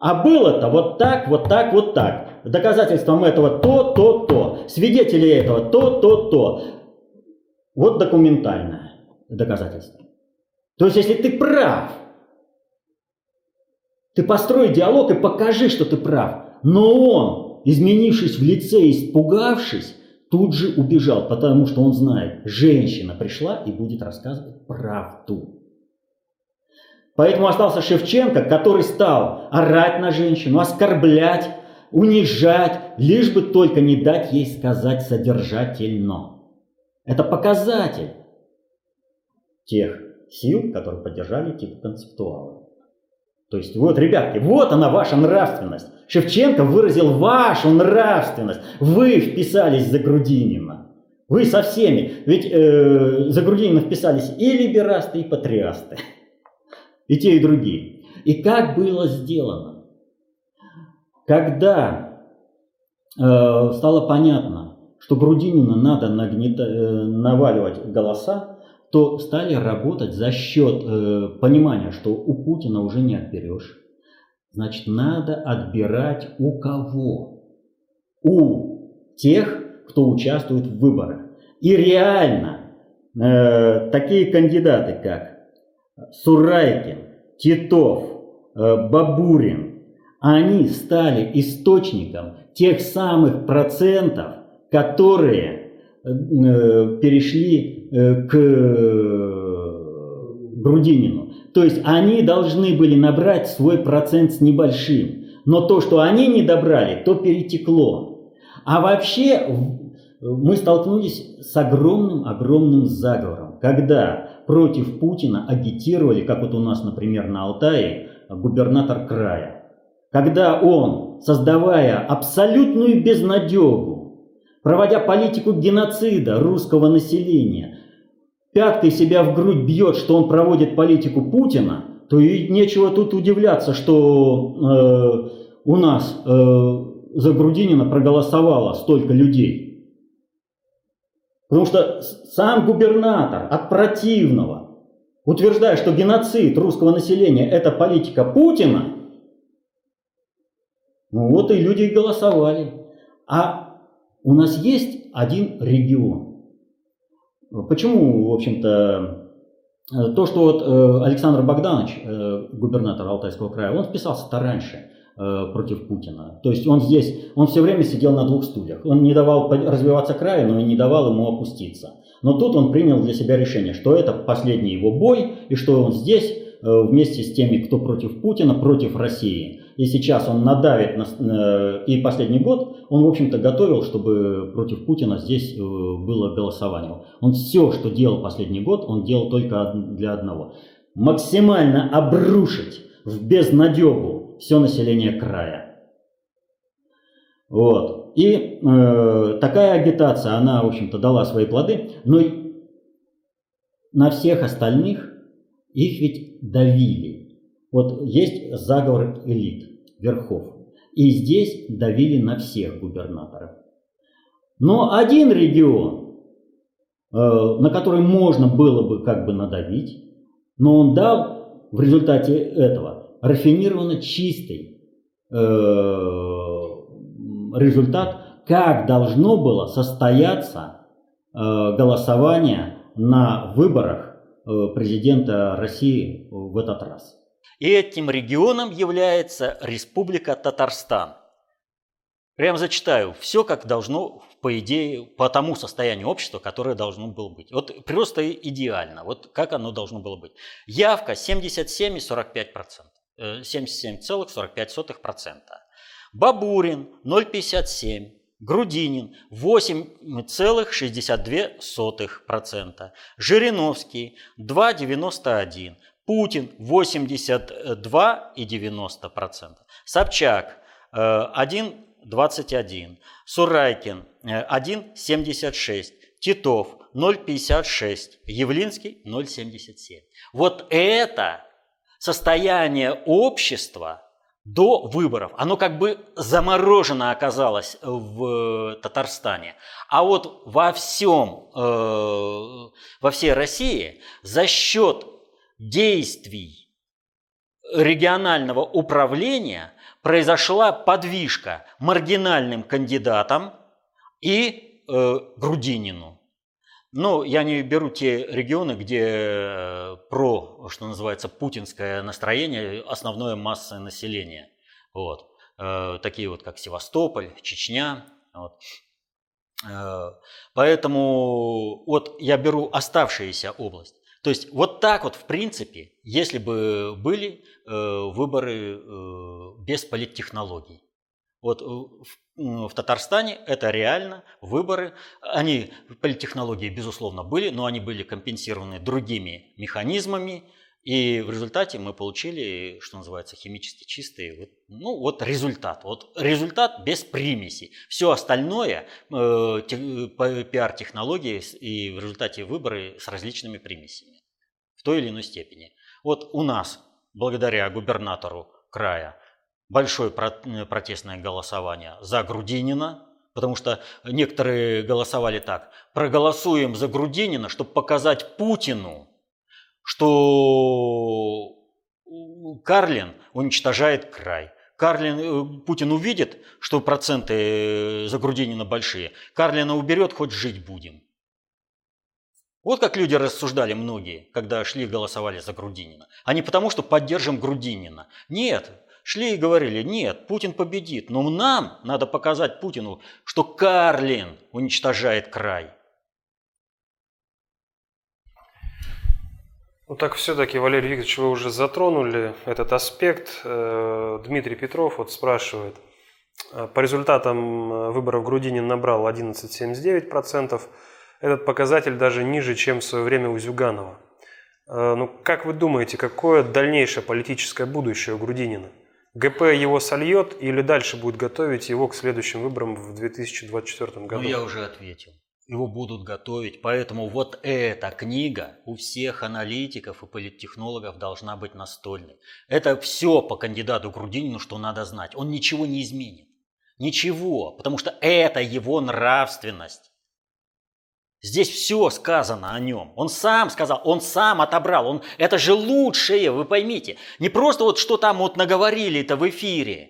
а было-то вот так, вот так, вот так. Доказательством этого то, то, то. Свидетели этого то, то, то. Вот документальное доказательство. То есть, если ты прав, ты построй диалог и покажи, что ты прав. Но он, изменившись в лице, испугавшись, тут же убежал, потому что он знает, женщина пришла и будет рассказывать правду. Поэтому остался Шевченко, который стал орать на женщину, оскорблять, унижать, лишь бы только не дать ей сказать содержательно. Это показатель тех сил, которые поддержали типа концептуала. То есть вот, ребятки, вот она ваша нравственность. Шевченко выразил вашу нравственность. Вы вписались за Грудинина. Вы со всеми. Ведь э, за Грудинина вписались и либерасты, и патриасты. И те, и другие. И как было сделано? Когда э, стало понятно, что Грудинина надо нагнета, э, наваливать голоса, то стали работать за счет э, понимания, что у Путина уже не отберешь. Значит, надо отбирать у кого? У тех, кто участвует в выборах. И реально э, такие кандидаты, как Сурайкин, Титов, э, Бабурин, они стали источником тех самых процентов, которые э, перешли э, к Грудинину. То есть они должны были набрать свой процент с небольшим. Но то, что они не добрали, то перетекло. А вообще мы столкнулись с огромным-огромным заговором, когда против Путина агитировали, как вот у нас, например, на Алтае, губернатор края. Когда он, создавая абсолютную безнадегу, проводя политику геноцида русского населения, пяткой себя в грудь бьет, что он проводит политику Путина, то и нечего тут удивляться, что э, у нас э, за Грудинина проголосовало столько людей. Потому что сам губернатор от противного, утверждая, что геноцид русского населения – это политика Путина, ну вот и люди и голосовали. А у нас есть один регион. Почему, в общем-то, то, что вот э, Александр Богданович, э, губернатор Алтайского края, он вписался-то раньше – Э, против Путина. То есть он здесь, он все время сидел на двух стульях. Он не давал развиваться краю, но и не давал ему опуститься. Но тут он принял для себя решение, что это последний его бой, и что он здесь э, вместе с теми, кто против Путина, против России. И сейчас он надавит на... Э, и последний год он, в общем-то, готовил, чтобы против Путина здесь было голосование. Он все, что делал последний год, он делал только для одного. Максимально обрушить в безнадегу все население края. Вот. И э, такая агитация, она, в общем-то, дала свои плоды, но на всех остальных их ведь давили. Вот есть заговор элит. верхов. И здесь давили на всех губернаторов. Но один регион, э, на который можно было бы как бы надавить, но он дал в результате этого рафинированно чистый э, результат, как должно было состояться э, голосование на выборах президента России в этот раз. И этим регионом является Республика Татарстан. Прям зачитаю. Все как должно, по идее, по тому состоянию общества, которое должно было быть. Вот просто идеально. Вот как оно должно было быть. Явка 77,45%. 77,45%. Бабурин 0,57%. Грудинин 8,62%. Жириновский 2,91%. Путин 82,90%. Собчак 1,21%. Э, Сурайкин 1,76%. Э, Титов 0,56%. Явлинский 0,77%. Вот это состояние общества до выборов. Оно как бы заморожено оказалось в Татарстане. А вот во всем, э, во всей России за счет действий регионального управления произошла подвижка маргинальным кандидатам и э, Грудинину. Ну, я не беру те регионы, где э, про, что называется, путинское настроение основное массовое население. Вот. Э, такие вот, как Севастополь, Чечня. Вот. Э, поэтому вот я беру оставшиеся области. То есть вот так вот, в принципе, если бы были э, выборы э, без политтехнологий. Вот э, в, в Татарстане это реально выборы. Они, политтехнологии, безусловно, были, но они были компенсированы другими механизмами. И в результате мы получили, что называется, химически чистый, вот, ну вот результат. Вот результат без примесей. Все остальное, э, пиар-технологии и в результате выборы с различными примесями той или иной степени. Вот у нас, благодаря губернатору края, большое протестное голосование за Грудинина, потому что некоторые голосовали так. Проголосуем за Грудинина, чтобы показать Путину, что Карлин уничтожает край. Карлин, э, Путин увидит, что проценты за Грудинина большие. Карлина уберет, хоть жить будем. Вот как люди рассуждали многие, когда шли и голосовали за Грудинина. А не потому, что поддержим Грудинина. Нет, шли и говорили, нет, Путин победит, но нам надо показать Путину, что Карлин уничтожает край. Ну так все-таки, Валерий Викторович, вы уже затронули этот аспект. Э, Дмитрий Петров вот спрашивает. «Э, по результатам э, выборов Грудинин набрал 11,79%, этот показатель даже ниже, чем в свое время у Зюганова. Ну, как вы думаете, какое дальнейшее политическое будущее у Грудинина? ГП его сольет или дальше будет готовить его к следующим выборам в 2024 году? Ну, я уже ответил. Его будут готовить. Поэтому вот эта книга у всех аналитиков и политтехнологов должна быть настольной. Это все по кандидату Грудинину, что надо знать. Он ничего не изменит. Ничего. Потому что это его нравственность. Здесь все сказано о нем. Он сам сказал, он сам отобрал. Он, это же лучшее, вы поймите. Не просто вот что там вот наговорили это в эфире.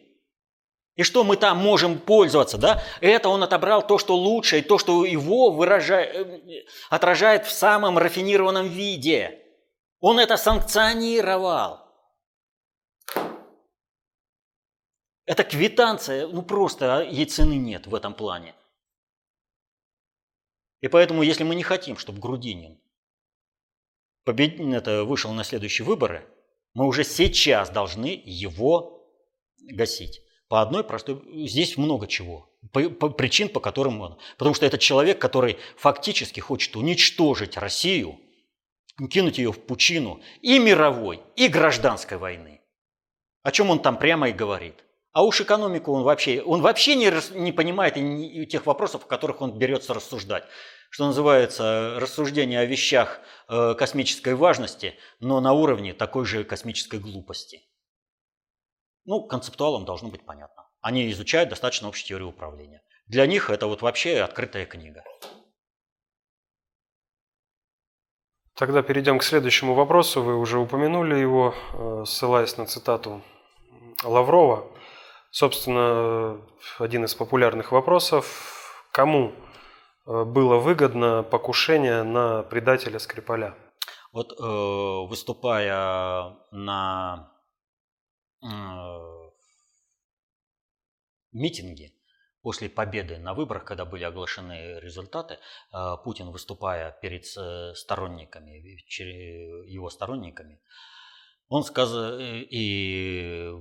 И что мы там можем пользоваться, да? Это он отобрал то, что лучшее, то, что его выражает, э, отражает в самом рафинированном виде. Он это санкционировал. Это квитанция, ну просто ей цены нет в этом плане. И поэтому, если мы не хотим, чтобы Грудинин побед... это, вышел на следующие выборы, мы уже сейчас должны его гасить. По одной простой... Здесь много чего. По, по, причин, по которым он... Потому что это человек, который фактически хочет уничтожить Россию, кинуть ее в пучину и мировой, и гражданской войны. О чем он там прямо и говорит. А уж экономику он вообще, он вообще не, не понимает и не, тех вопросов, о которых он берется рассуждать. Что называется, рассуждение о вещах э, космической важности, но на уровне такой же космической глупости. ну, концептуалам должно быть понятно. Они изучают достаточно общую теорию управления. Для них это вот вообще открытая книга. Тогда перейдем к следующему вопросу. Вы уже упомянули его, э, ссылаясь на цитату Лаврова. Собственно, один из популярных вопросов. Кому э, было выгодно покушение на предателя Скрипаля? Вот э, выступая на митинге после победы на выборах, когда были оглашены результаты, э, Путин, выступая перед сторонниками, его сторонниками, он сказал, и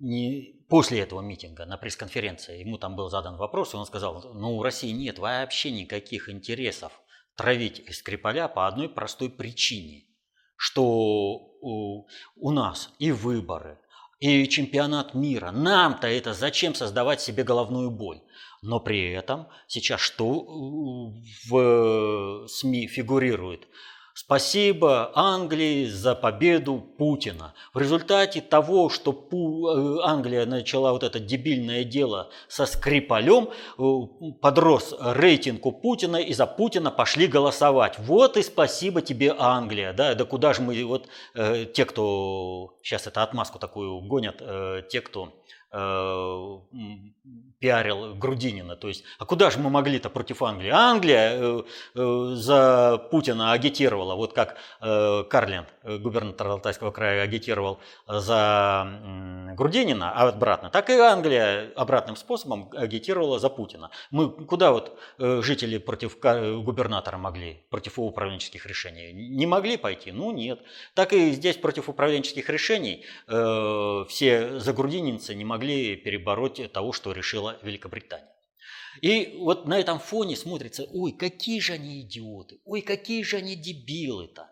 не, после этого митинга на пресс-конференции ему там был задан вопрос, и он сказал, ну у России нет вообще никаких интересов травить Скрипаля по одной простой причине, что у, у нас и выборы, и чемпионат мира. Нам-то это зачем создавать себе головную боль? Но при этом сейчас что в СМИ фигурирует? Спасибо Англии за победу Путина. В результате того, что э, Англия начала вот это дебильное дело со Скрипалем, э, подрос рейтинг у Путина, и за Путина пошли голосовать. Вот и спасибо тебе, Англия. Да, да куда же мы, вот э, те, кто, сейчас это отмазку такую гонят, э, те, кто Э, пиарил Грудинина. То есть, а куда же мы могли-то против Англии? Англия э, э, за Путина агитировала, вот как э, Карлин, э, губернатор Алтайского края, агитировал за Грудинина, а обратно, так и Англия обратным способом агитировала за Путина. Мы куда вот жители против губернатора могли, против его управленческих решений? Не могли пойти? Ну нет. Так и здесь против управленческих решений все загрудининцы не могли могли перебороть того, что решила Великобритания. И вот на этом фоне смотрится, ой, какие же они идиоты, ой, какие же они дебилы-то.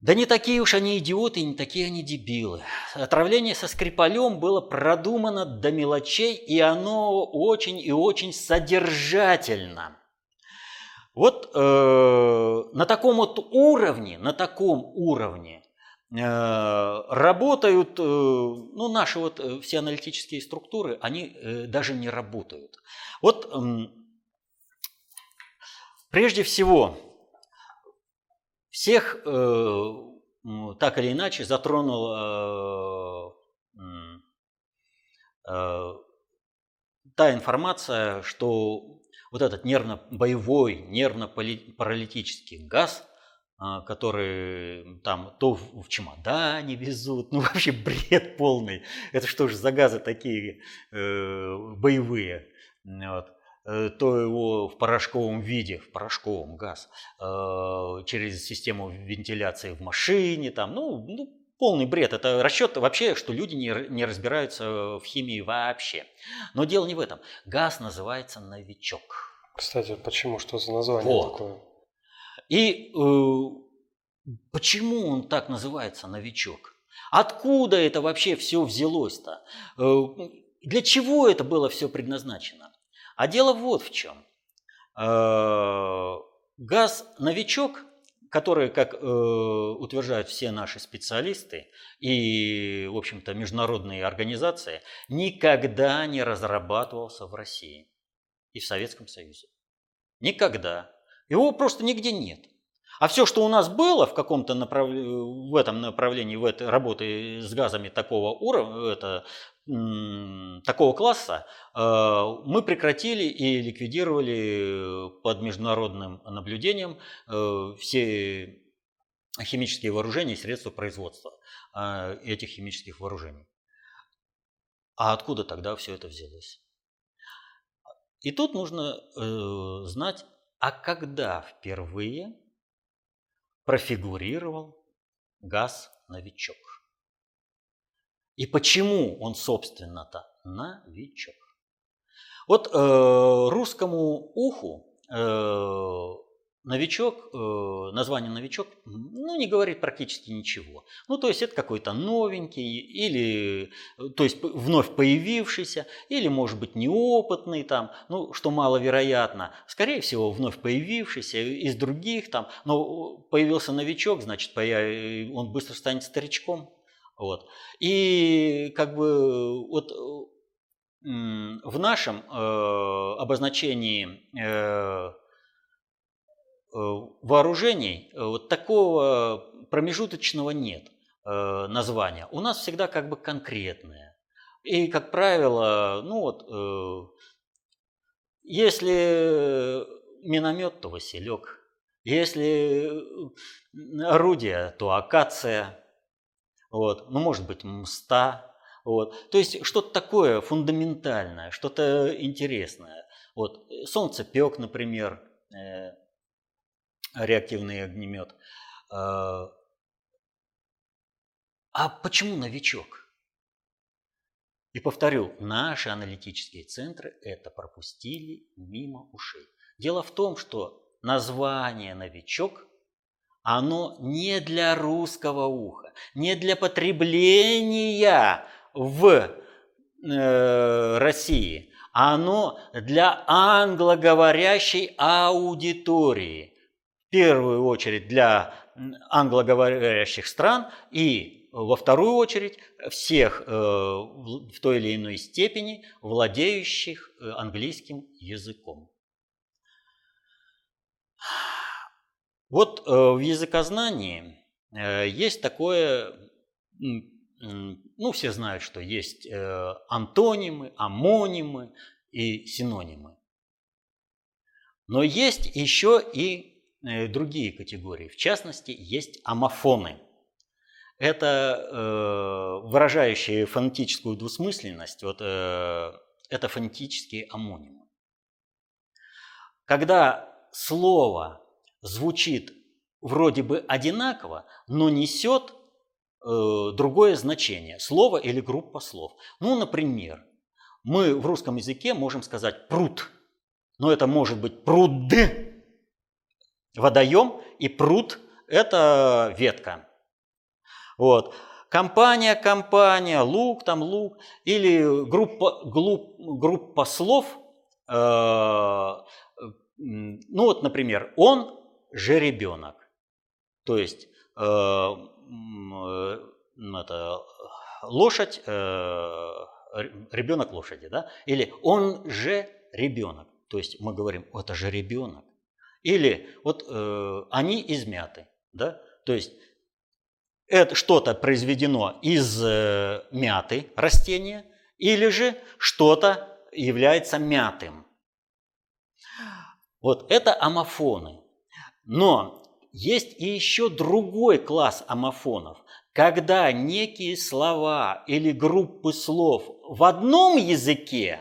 Да не такие уж они идиоты, не такие они дебилы. Отравление со Скрипалем было продумано до мелочей, и оно очень и очень содержательно. Вот э, на таком вот уровне, на таком уровне работают, э, ну, наши вот э, все аналитические структуры, они даже не работают. Вот прежде всего, всех так или иначе затронул та информация, что вот этот нервно-боевой, нервно-паралитический газ – которые там то в чемодане везут, ну вообще бред полный. Это что же за газы такие э, боевые? Вот. Э, то его в порошковом виде, в порошковом газ, э, через систему вентиляции в машине, там, ну, ну полный бред. Это расчет вообще, что люди не, не разбираются в химии вообще. Но дело не в этом. Газ называется новичок. Кстати, почему? Что за название вот. такое? И э, почему он так называется новичок? Откуда это вообще все взялось-то? Э, для чего это было все предназначено? А дело вот в чем. Э, газ новичок, который, как э, утверждают все наши специалисты и, в общем-то, международные организации, никогда не разрабатывался в России и в Советском Союзе. Никогда. Его просто нигде нет. А все, что у нас было в каком-то направ... в этом направлении, в этой работе с газами такого уровня, это, такого класса, э, мы прекратили и ликвидировали под международным наблюдением э, все химические вооружения и средства производства э, этих химических вооружений. А откуда тогда все это взялось? И тут нужно знать а когда впервые профигурировал газ-новичок? И почему он, собственно-то, новичок? Вот э, русскому уху э, Новичок, э, название новичок, ну, не говорит практически ничего. Ну, то есть это какой-то новенький, или, э, то есть вновь появившийся, или, может быть, неопытный там, ну, что маловероятно. Скорее всего, вновь появившийся из других там, но появился новичок, значит, он быстро станет старичком. Вот. И как бы вот в нашем э, обозначении э, э, вооружений вот такого промежуточного нет названия. У нас всегда как бы конкретное. И, как правило, ну вот, если миномет, то Василек. Если орудие, то акация. Вот. Ну, может быть, мста. Вот. То есть что-то такое фундаментальное, что-то интересное. Вот. Солнцепек, например, э, реактивный огнемет. Э, а почему новичок? И повторю, наши аналитические центры это пропустили мимо ушей. Дело в том, что название «новичок» оно не для русского уха, не для потребления в э, России, оно для англоговорящей аудитории. Первую очередь для англоговорящих стран и во вторую очередь всех э, в той или иной степени владеющих э, английским языком. Вот в языкознании есть такое ну, все знают, что есть э, антонимы, амонимы и синонимы. Но есть еще и э, другие категории. В частности, есть амофоны. Это э, выражающие фонетическую двусмысленность, вот, это фонетические амонимы. Когда слово звучит вроде бы одинаково, но несет Э, другое значение слова или группа слов. Ну, например, мы в русском языке можем сказать пруд, но это может быть пруд, водоем, и пруд – это ветка. Вот. Компания, компания, лук, там лук, или группа, глуп, группа слов, э, ну вот, например, он же ребенок. То есть э, Э, это, лошадь, э, ребенок лошади, да? Или он же ребенок. То есть мы говорим, это же ребенок. Или вот э, они измяты, да? То есть это что-то произведено из э, мяты растения, или же что-то является мятым. Вот это амофоны. Но есть и еще другой класс амофонов, когда некие слова или группы слов в одном языке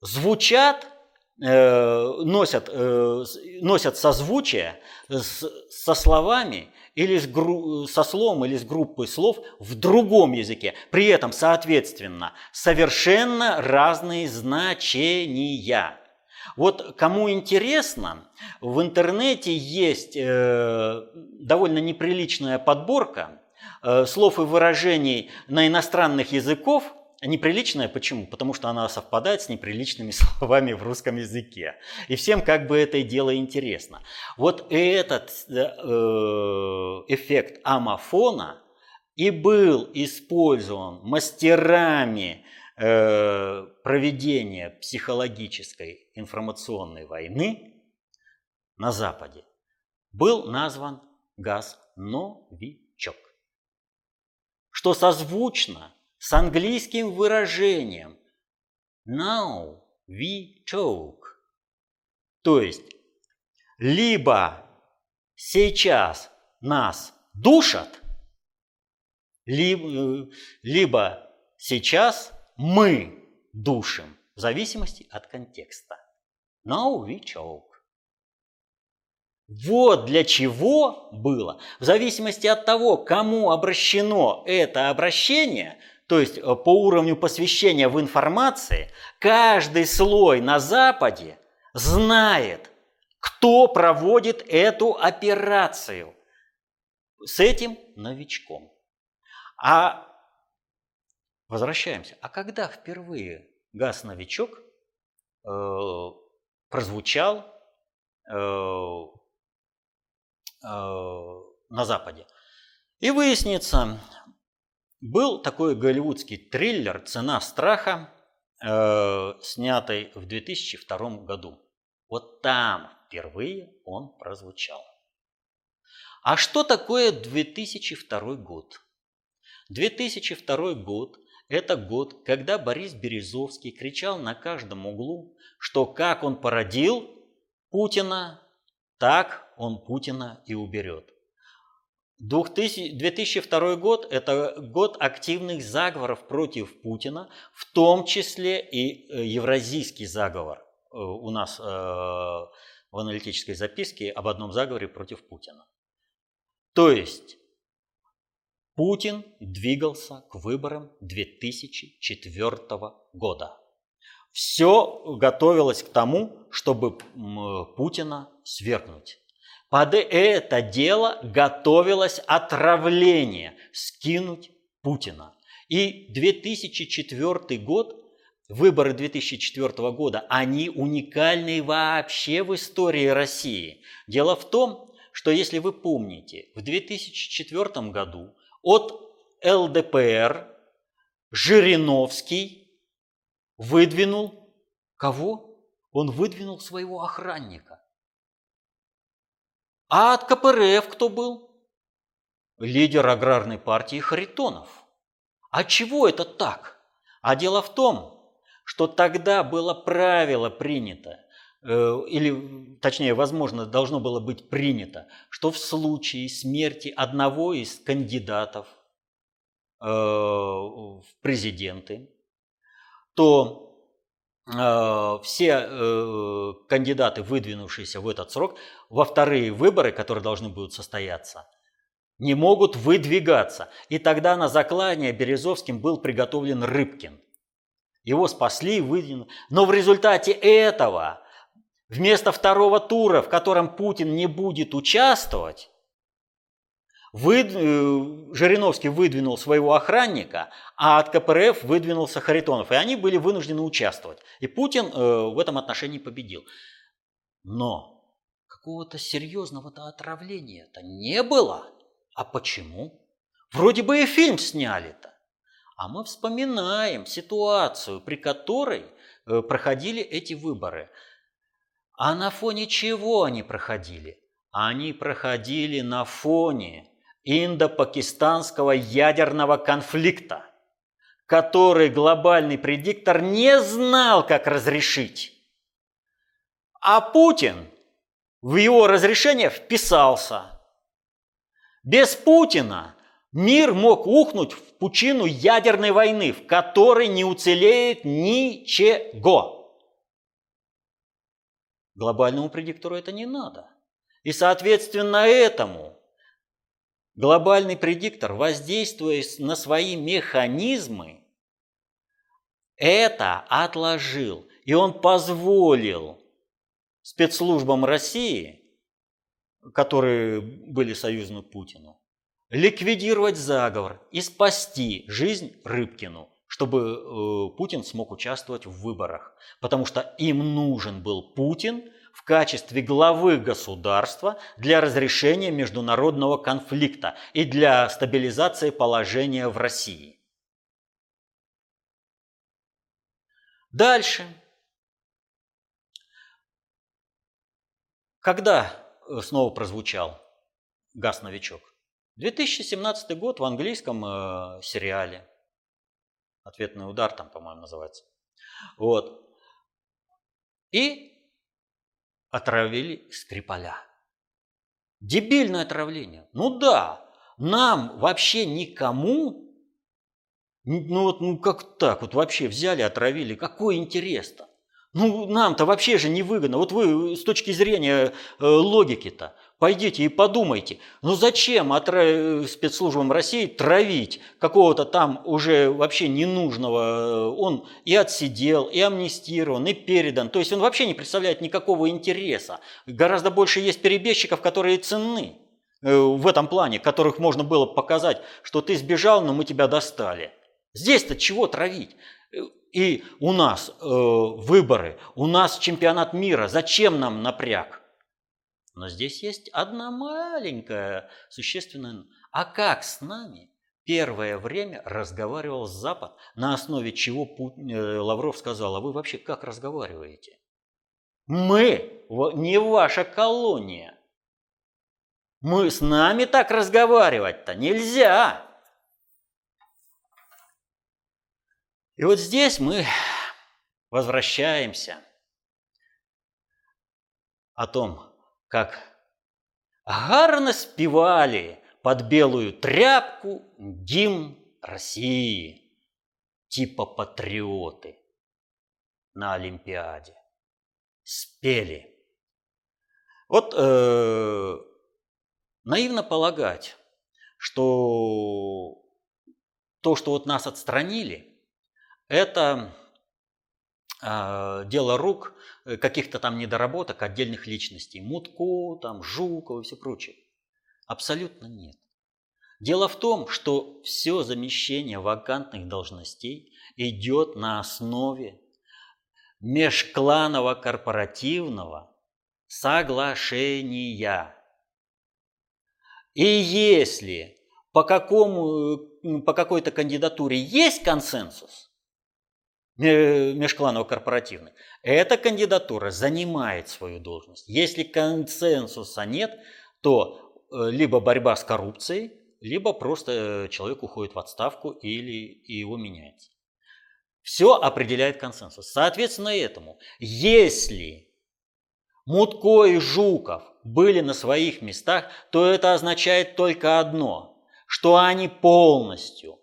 звучат, носят, э, носят созвучие с, со словами или с, гру, со словом или с группой слов в другом языке. При этом, соответственно, совершенно разные значения. Вот кому интересно, в интернете есть э, довольно неприличная подборка э, слов и выражений на иностранных языков. Неприличная почему? Потому что она совпадает с неприличными словами в русском языке. И всем как бы это дело интересно. Вот этот э, эффект амофона и был использован мастерами Э, проведения психологической информационной войны на Западе был назван газ «новичок», что созвучно с английским выражением «now we choke», то есть либо сейчас нас душат, либо, э, либо сейчас мы душим в зависимости от контекста. Now we choke. Вот для чего было. В зависимости от того, кому обращено это обращение, то есть э, по уровню посвящения в информации, каждый слой на Западе знает, кто проводит эту операцию с этим новичком. А Возвращаемся. А когда впервые газ-новичок э, прозвучал э, э, на Западе? И выяснится, был такой голливудский триллер «Цена страха», э, снятый в 2002 году. Вот там впервые он прозвучал. А что такое 2002 год? 2002 год – это год, когда Борис Березовский кричал на каждом углу, что как он породил Путина, так он Путина и уберет. 2002 год – это год активных заговоров против Путина, в том числе и э, евразийский заговор. Э, у нас э, в аналитической записке об одном заговоре против Путина. То есть Путин двигался к выборам 2004 года. Все готовилось к тому, чтобы Путина свергнуть. Под это дело готовилось отравление, скинуть Путина. И 2004 год, выборы 2004 года, они уникальны вообще в истории России. Дело в том, что если вы помните, в 2004 году от ЛДПР Жириновский выдвинул кого? Он выдвинул своего охранника. А от КПРФ кто был? Лидер аграрной партии Харитонов. А чего это так? А дело в том, что тогда было правило принято, э, или, точнее, возможно, должно было быть принято, что в случае смерти одного из кандидатов э, в президенты, то все э, кандидаты, выдвинувшиеся в этот срок, во вторые выборы, которые должны будут состояться, не могут выдвигаться. И тогда на заклание Березовским был приготовлен Рыбкин. Его спасли, выдвинули. Но в результате этого, вместо второго тура, в котором Путин не будет участвовать, вы, э, Жириновский выдвинул своего охранника, а от КПРФ выдвинулся Харитонов. И они были вынуждены участвовать. И Путин э, в этом отношении победил. Но какого-то серьезного-то отравления-то не было. А почему? Вроде бы и фильм сняли-то. А мы вспоминаем ситуацию, при которой э, проходили эти выборы. А на фоне чего они проходили? Они проходили на фоне индо-пакистанского ядерного конфликта, который глобальный предиктор не знал, как разрешить. А Путин в его разрешение вписался. Без Путина мир мог ухнуть в пучину ядерной войны, в которой не уцелеет ничего. Глобальному предиктору это не надо. И соответственно этому глобальный предиктор, воздействуя на свои механизмы, это отложил. И он позволил спецслужбам России, которые были союзны Путину, ликвидировать заговор и спасти жизнь Рыбкину, чтобы э, Путин смог участвовать в выборах. Потому что им нужен был Путин – в качестве главы государства для разрешения международного конфликта и для стабилизации положения в России. Дальше. Когда э, снова прозвучал «Газ-новичок»? 2017 год в английском э, сериале. «Ответный удар» там, по-моему, называется. Вот. И отравили Скрипаля. Дебильное отравление. Ну да, нам вообще никому, ну вот ну как так, вот вообще взяли, отравили, какой интерес-то? Ну нам-то вообще же невыгодно. Вот вы с точки зрения э, логики-то, Пойдите и подумайте, ну зачем отра... спецслужбам России травить какого-то там уже вообще ненужного, он и отсидел, и амнистирован, и передан, то есть он вообще не представляет никакого интереса. Гораздо больше есть перебежчиков, которые ценны э, в этом плане, которых можно было показать, что ты сбежал, но мы тебя достали. Здесь-то чего травить? И у нас э, выборы, у нас чемпионат мира, зачем нам напряг? Но здесь есть одна маленькая существенная... А как с нами первое время разговаривал Запад, на основе чего э, Лавров сказал, а вы вообще как разговариваете? Мы не ваша колония. Мы с нами так разговаривать-то нельзя. И вот здесь мы возвращаемся о том, как гарно спевали под белую тряпку гимн России, типа патриоты на Олимпиаде. Спели. Вот э, наивно полагать, что то, что вот нас отстранили – это дело рук э, каких-то там недоработок отдельных личностей. Мутко, там, Жукова и все прочее. Абсолютно нет. Дело в том, что все замещение вакантных должностей идет на основе межкланово-корпоративного соглашения. И если по, какому, по какой-то кандидатуре есть консенсус, межкланово-корпоративный, эта кандидатура занимает свою должность. Если консенсуса нет, то э, либо борьба с коррупцией, либо просто человек уходит в отставку или его меняется. Все определяет консенсус. Соответственно этому, если Мутко и Жуков были на своих местах, то это означает только одно, что они полностью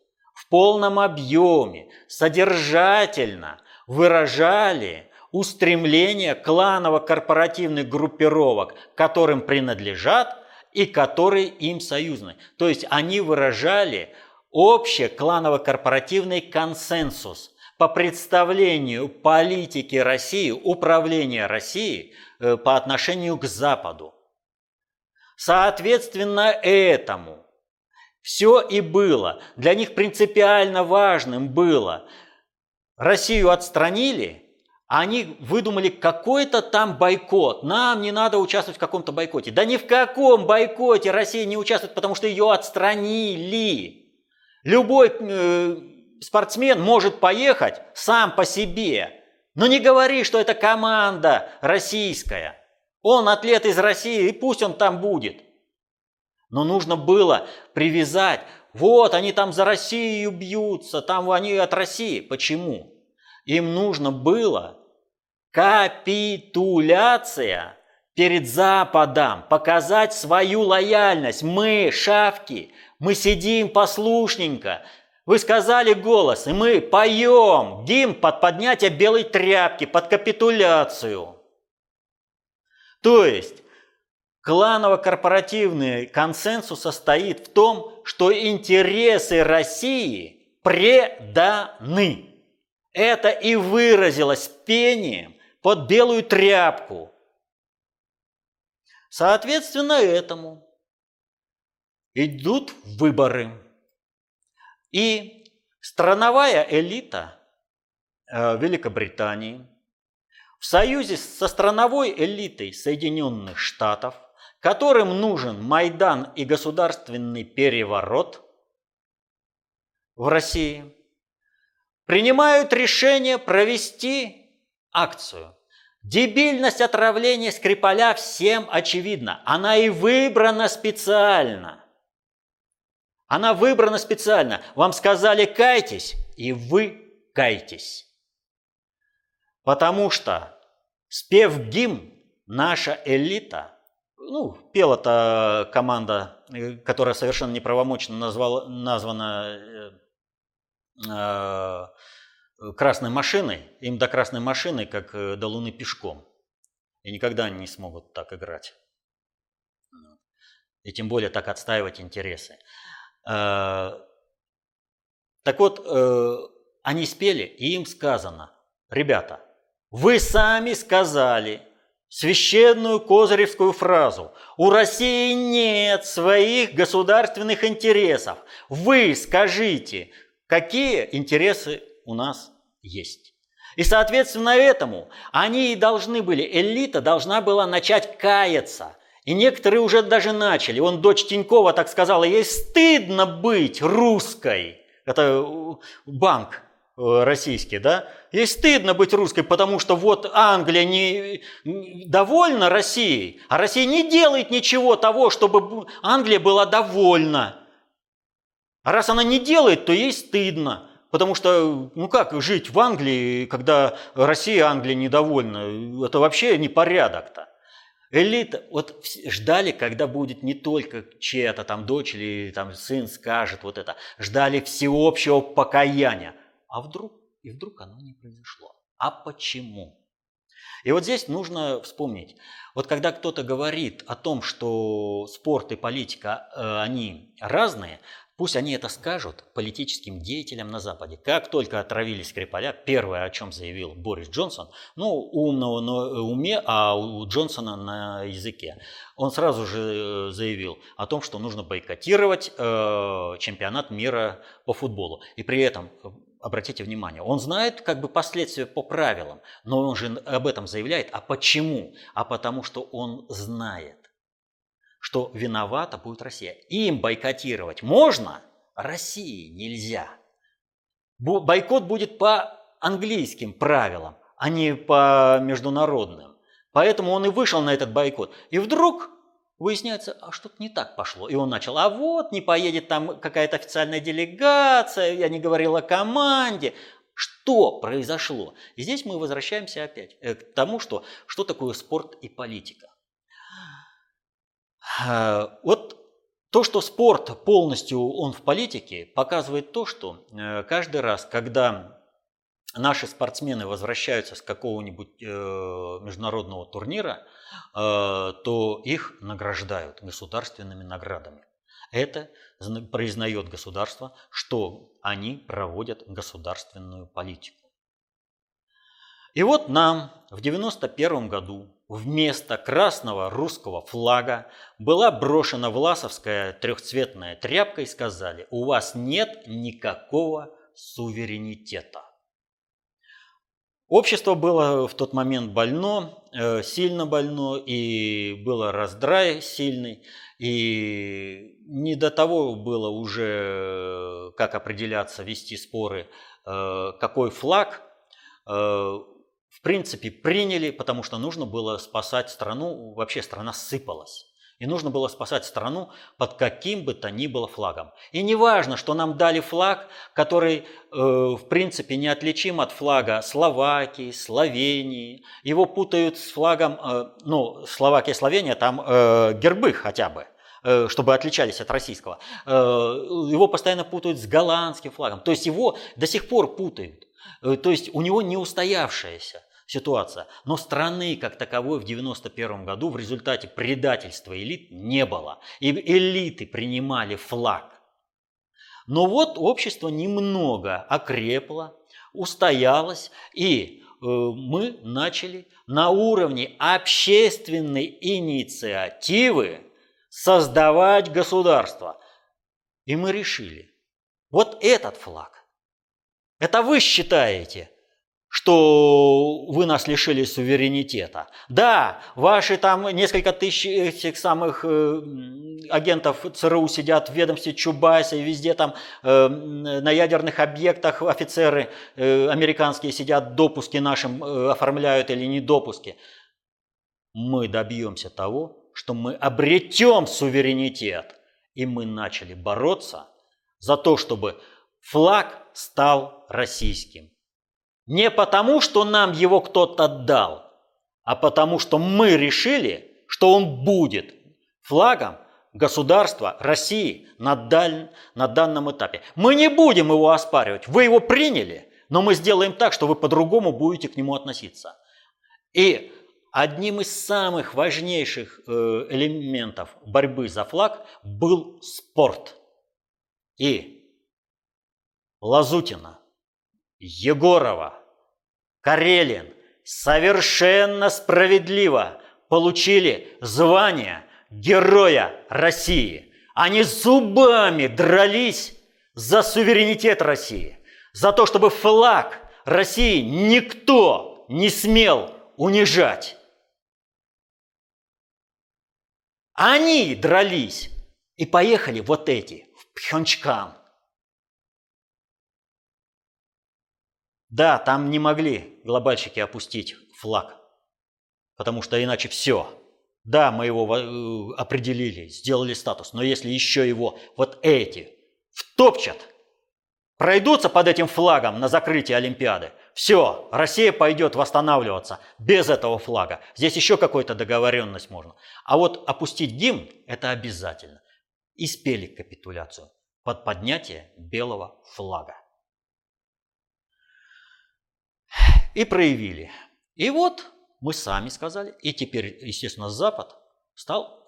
полном объеме, содержательно выражали устремления кланово-корпоративных группировок, которым принадлежат и которые им союзны. То есть они выражали общий кланово-корпоративный консенсус по представлению политики России, управления России э, по отношению к Западу. Соответственно этому все и было. Для них принципиально важным было. Россию отстранили, а они выдумали какой-то там бойкот. Нам не надо участвовать в каком-то бойкоте. Да ни в каком бойкоте Россия не участвует, потому что ее отстранили. Любой э, спортсмен может поехать сам по себе. Но не говори, что это команда российская. Он атлет из России, и пусть он там будет. Но нужно было привязать, вот они там за Россию бьются, там они от России. Почему? Им нужно было капитуляция перед Западом, показать свою лояльность. Мы, шавки, мы сидим послушненько. Вы сказали голос, и мы поем гимн под поднятие белой тряпки, под капитуляцию. То есть Кланово-корпоративный консенсус состоит в том, что интересы России преданы. Это и выразилось пением под белую тряпку. Соответственно этому идут выборы. И страновая элита э, Великобритании в союзе со страновой элитой Соединенных Штатов – которым нужен Майдан и государственный переворот в России, принимают решение провести акцию. Дебильность отравления Скрипаля всем очевидна. Она и выбрана специально. Она выбрана специально. Вам сказали кайтесь, и вы кайтесь. Потому что, спев гимн, наша элита – ну, пела та команда, э, которая совершенно неправомочно назвала, названа э, э, красной машиной, им до красной машины, как э, до Луны пешком. И никогда они не смогут так играть. И тем более так отстаивать интересы. Э, так вот, э, они спели, и им сказано, ребята, вы сами сказали, священную козыревскую фразу «У России нет своих государственных интересов». Вы скажите, какие интересы у нас есть. И соответственно этому они и должны были, элита должна была начать каяться И некоторые уже даже начали. Он, дочь Тинькова, так сказала, ей стыдно быть русской. Это э, банк э, российский, да? Ей стыдно быть русской, потому что вот Англия не довольна Россией, а Россия не делает ничего того, чтобы Англия была довольна. А раз она не делает, то ей стыдно. Потому что, ну как жить в Англии, когда Россия Англия недовольна? Это вообще непорядок-то. Элита, вот ждали, когда будет не только чья-то там дочь или там сын скажет вот это, ждали всеобщего покаяния. А вдруг, и вдруг оно не произошло. А почему? И вот здесь нужно вспомнить, вот когда кто-то говорит о том, что спорт и политика, э, они разные, Пусть они это скажут политическим деятелям на Западе. Как только отравили Скрипаля, первое, о чем заявил Борис Джонсон, ну, умного на уме, а у Джонсона на языке, он сразу же э, заявил о том, что нужно бойкотировать э, чемпионат мира по футболу. И при этом обратите внимание, он знает как бы последствия по правилам, но он же об этом заявляет. А почему? А потому что он знает, что виновата будет Россия. Им бойкотировать можно, России нельзя. Бойкот будет по английским правилам, а не по международным. Поэтому он и вышел на этот бойкот. И вдруг выясняется, а что-то не так пошло. И он начал, а вот не поедет там какая-то официальная делегация, я не говорил о команде. Что произошло? И здесь мы возвращаемся опять э, к тому, что, что такое спорт и политика. Э, вот то, что спорт полностью он в политике, показывает то, что э, каждый раз, когда наши спортсмены возвращаются с какого-нибудь э, международного турнира, то их награждают государственными наградами. Это признает государство, что они проводят государственную политику. И вот нам в 1991 году вместо красного русского флага была брошена власовская трехцветная тряпка и сказали, у вас нет никакого суверенитета. Общество было в тот момент больно, э, сильно больно, и было раздрай сильный, и не до того было уже, как определяться, вести споры, э, какой флаг. Э, в принципе, приняли, потому что нужно было спасать страну, вообще страна сыпалась. И нужно было спасать страну под каким бы то ни было флагом. И не важно, что нам дали флаг, который, э, в принципе, неотличим от флага Словакии, Словении. Его путают с флагом, э, ну, Словакия, Словения, там э, гербы хотя бы э, чтобы отличались от российского. Э, его постоянно путают с голландским флагом. То есть его до сих пор путают. Э, то есть у него не устоявшаяся ситуация. Но страны как таковой в 1991 году в результате предательства элит не было. И элиты принимали флаг. Но вот общество немного окрепло, устоялось, и э, мы начали на уровне общественной инициативы создавать государство. И мы решили, вот этот флаг это вы считаете, что вы нас лишили суверенитета. Да, ваши там несколько тысяч этих самых э, агентов ЦРУ сидят в ведомстве Чубайса, и везде там э, на ядерных объектах офицеры э, американские сидят, допуски нашим оформляют или не допуски. Мы добьемся того, что мы обретем суверенитет. И мы начали бороться за то, чтобы флаг стал российским. Не потому, что нам его кто-то дал, а потому, что мы решили, что он будет флагом государства России на, даль... на данном этапе. Мы не будем его оспаривать. Вы его приняли, но мы сделаем так, что вы по-другому будете к нему относиться. И одним из самых важнейших э, элементов борьбы за флаг был спорт. И Лазутина, Егорова, Карелин совершенно справедливо получили звание Героя России. Они зубами дрались за суверенитет России, за то, чтобы флаг России никто не смел унижать. Они дрались и поехали вот эти в Пхенчкан. Да, там не могли глобальщики опустить флаг, потому что иначе все. Да, мы его э, определили, сделали статус, но если еще его вот эти втопчат, пройдутся под этим флагом на закрытие Олимпиады, все, Россия пойдет восстанавливаться без этого флага. Здесь еще какую-то договоренность можно. А вот опустить гимн – это обязательно. И спели капитуляцию под поднятие белого флага. И проявили. И вот мы сами сказали, и теперь, естественно, Запад стал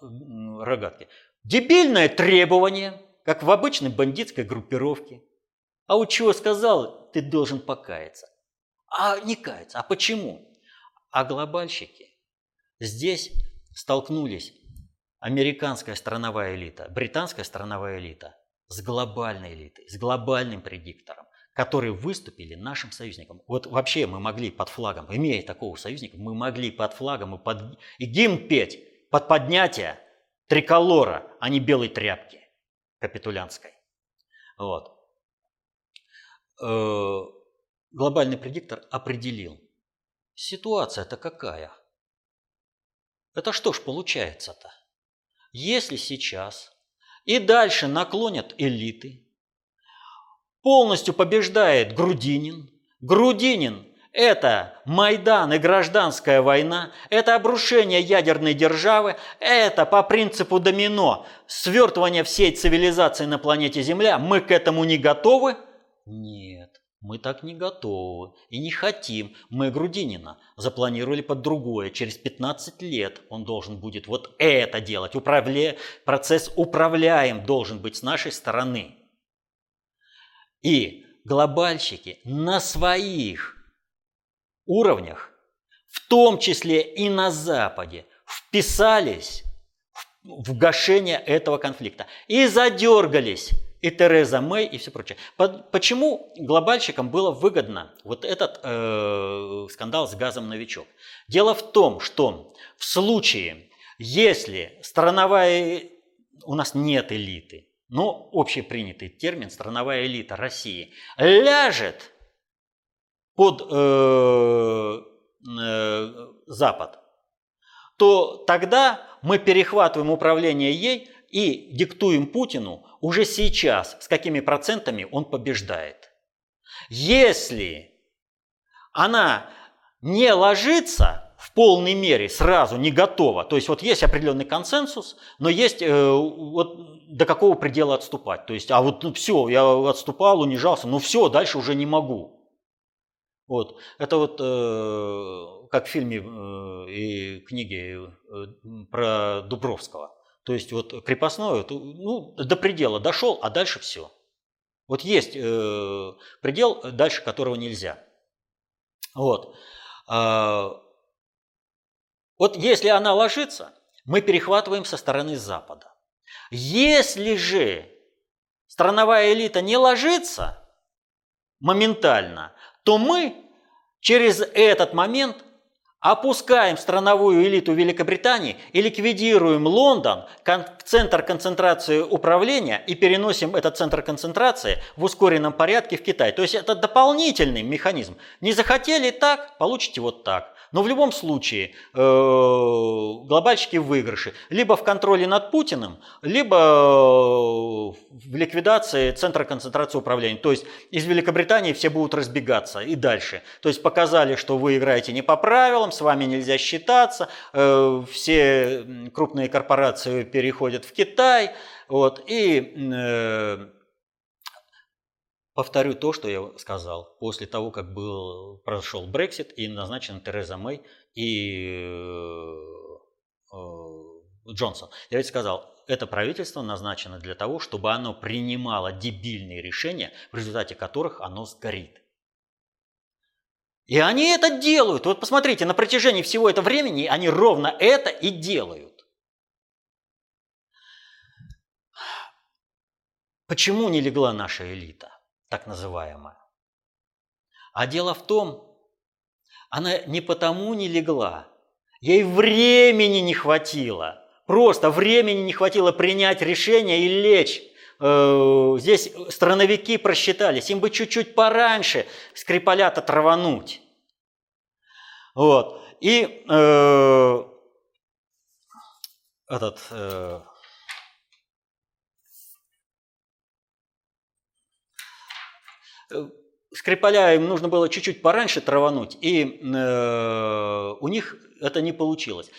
рогатки. Дебильное требование, как в обычной бандитской группировке. А у чего сказал, ты должен покаяться. А не каяться. А почему? А глобальщики здесь столкнулись американская страновая элита, британская страновая элита с глобальной элитой, с глобальным предиктором которые выступили нашим союзником. Вот вообще мы могли под флагом, имея такого союзника, мы могли под флагом и, под, и гимн петь под поднятие триколора, а не белой тряпки капитулянской. Вот. Э, глобальный предиктор определил, ситуация-то какая? Это что ж получается-то? Если сейчас и дальше наклонят элиты, полностью побеждает Грудинин. Грудинин – это Майдан и гражданская война, это обрушение ядерной державы, это по принципу домино свертывание всей цивилизации на планете Земля. Мы к этому не готовы? Нет. Мы так не готовы и не хотим. Мы Грудинина запланировали под другое. Через 15 лет он должен будет вот это делать. Управля... Процесс управляем должен быть с нашей стороны. И глобальщики на своих уровнях, в том числе и на Западе, вписались в гашение этого конфликта и задергались и Тереза Мэй и все прочее. Почему глобальщикам было выгодно вот этот э, скандал с газом новичок? Дело в том, что в случае, если страновая у нас нет элиты, но общепринятый термин страновая элита России ляжет под э, э, Запад, то тогда мы перехватываем управление ей и диктуем Путину уже сейчас, с какими процентами он побеждает. Если она не ложится в полной мере сразу не готова. То есть вот есть определенный консенсус, но есть э, вот до какого предела отступать. То есть, а вот ну, все, я отступал, унижался, ну все, дальше уже не могу. Вот. Это вот э, как в фильме э, и книге э, про Дубровского. То есть вот крепостное, ну, до предела дошел, а дальше все. Вот есть э, предел, дальше которого нельзя. Вот. А, вот если она ложится, мы перехватываем со стороны Запада. Если же страновая элита не ложится моментально, то мы через этот момент опускаем страновую элиту Великобритании и ликвидируем Лондон, центр концентрации управления, и переносим этот центр концентрации в ускоренном порядке в Китай. То есть это дополнительный механизм. Не захотели так, получите вот так. Но в любом случае э, глобальщики в. Либо в контроле над Путиным, либо э, в ликвидации центра концентрации управления. То есть из Великобритании все будут разбегаться и дальше. То есть показали, что вы играете не по правилам, с вами нельзя считаться, э, все крупные корпорации переходят в Китай. Вот, и Повторю то, что я сказал. После того, как был, прошел Брексит и назначена Тереза Мэй и э, э, Джонсон. Я ведь сказал, это правительство назначено для того, чтобы оно принимало дебильные решения, в результате которых оно сгорит. И они это делают. Вот посмотрите, на протяжении всего этого времени они ровно это и делают. Почему не легла наша элита? Так называемая. А дело в том, она не потому не легла, ей времени не хватило просто времени не хватило принять решение и лечь. Э, здесь страновики просчитались, им бы чуть-чуть пораньше Скрипаля-то травануть. Вот. И э, этот... Э, Скрипаля им нужно было чуть-чуть пораньше травануть, и э, у них это не получилось.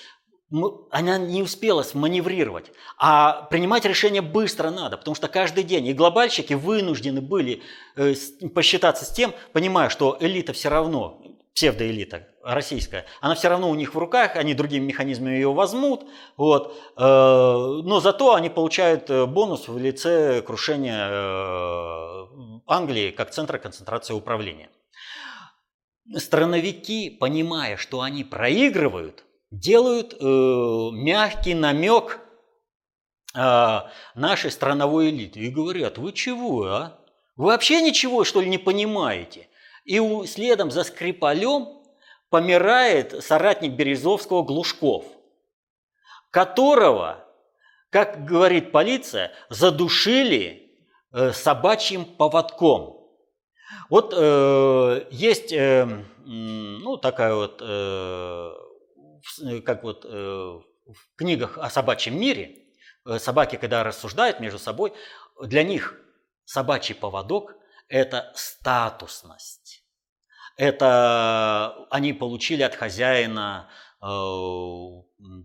Она не успела сманеврировать, а принимать решение быстро надо, потому что каждый день и глобальщики вынуждены были э, посчитаться с тем, понимая, что элита все равно псевдоэлита российская, она все равно у них в руках, они другими механизмами ее возьмут, вот, э, но зато они получают э, бонус в лице крушения э, Англии как центра концентрации управления. Страновики, понимая, что они проигрывают, делают мягкий намек нашей страновой элиты и говорят, вы чего, а? Вы вообще ничего, что ли, не понимаете? И следом за Скрипалем помирает соратник Березовского Глушков, которого, как говорит полиция, задушили э, собачьим поводком. Вот э, есть э, ну, такая вот, э, как вот э, в книгах о собачьем мире, э, собаки, когда рассуждают между собой, для них собачий поводок – это статусность это они получили от хозяина, э,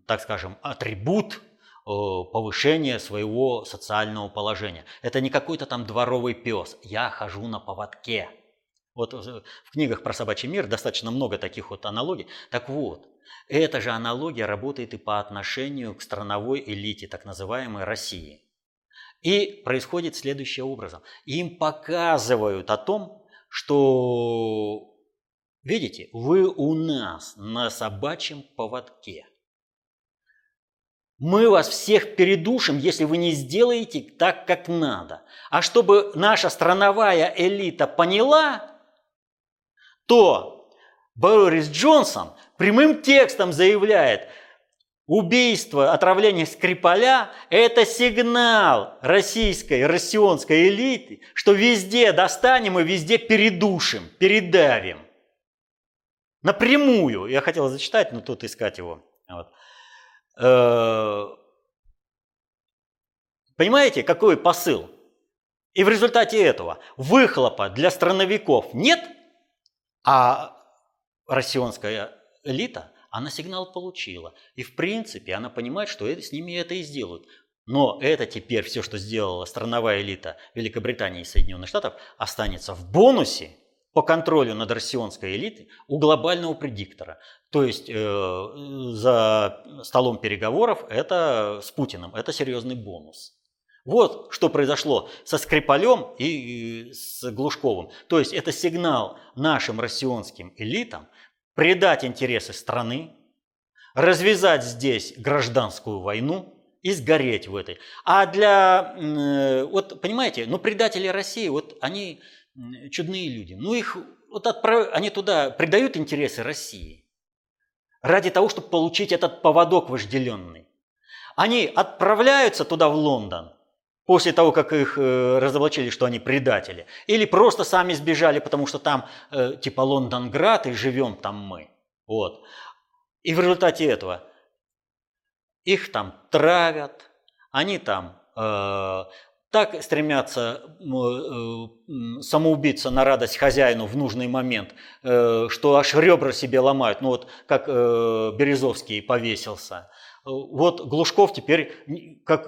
так скажем, атрибут э, повышения своего социального положения. Это не какой-то там дворовый пес. Я хожу на поводке. Вот в книгах про собачий мир достаточно много таких вот аналогий. Так вот, эта же аналогия работает и по отношению к страновой элите, так называемой России. И происходит следующим образом. Им показывают о том, что Видите, вы у нас на собачьем поводке. Мы вас всех передушим, если вы не сделаете так, как надо. А чтобы наша страновая элита поняла, то Борис Джонсон прямым текстом заявляет, убийство, отравление Скрипаля – это сигнал российской, россионской элиты, что везде достанем и везде передушим, передавим. Напрямую. Я хотел зачитать, но тут искать его. Вот. Э, понимаете, какой посыл? И в результате этого выхлопа для страновиков нет, а россионская элита, она сигнал получила. И в принципе она понимает, что это, с ними это и сделают. Но это теперь все, что сделала страновая элита Великобритании и Соединенных Штатов, останется в бонусе по контролю над россионской элитой у глобального предиктора. То есть э, за столом переговоров это с Путиным, это серьезный бонус. Вот что произошло со Скрипалем и с Глушковым. То есть это сигнал нашим россионским элитам предать интересы страны, развязать здесь гражданскую войну и сгореть в этой. А для, э, вот понимаете, ну предатели России, вот они чудные люди. Ну их вот отправ... они туда предают интересы России ради того, чтобы получить этот поводок вожделенный. Они отправляются туда, в Лондон, после того, как их э, разоблачили, что они предатели, или просто сами сбежали, потому что там э, типа Лондонград и живем там мы. Вот. И в результате этого их там травят, они там э, так стремятся э, самоубиться на радость хозяину в нужный момент, э, что аж ребра себе ломают. Ну вот как э, Березовский повесился. Вот Глушков теперь, как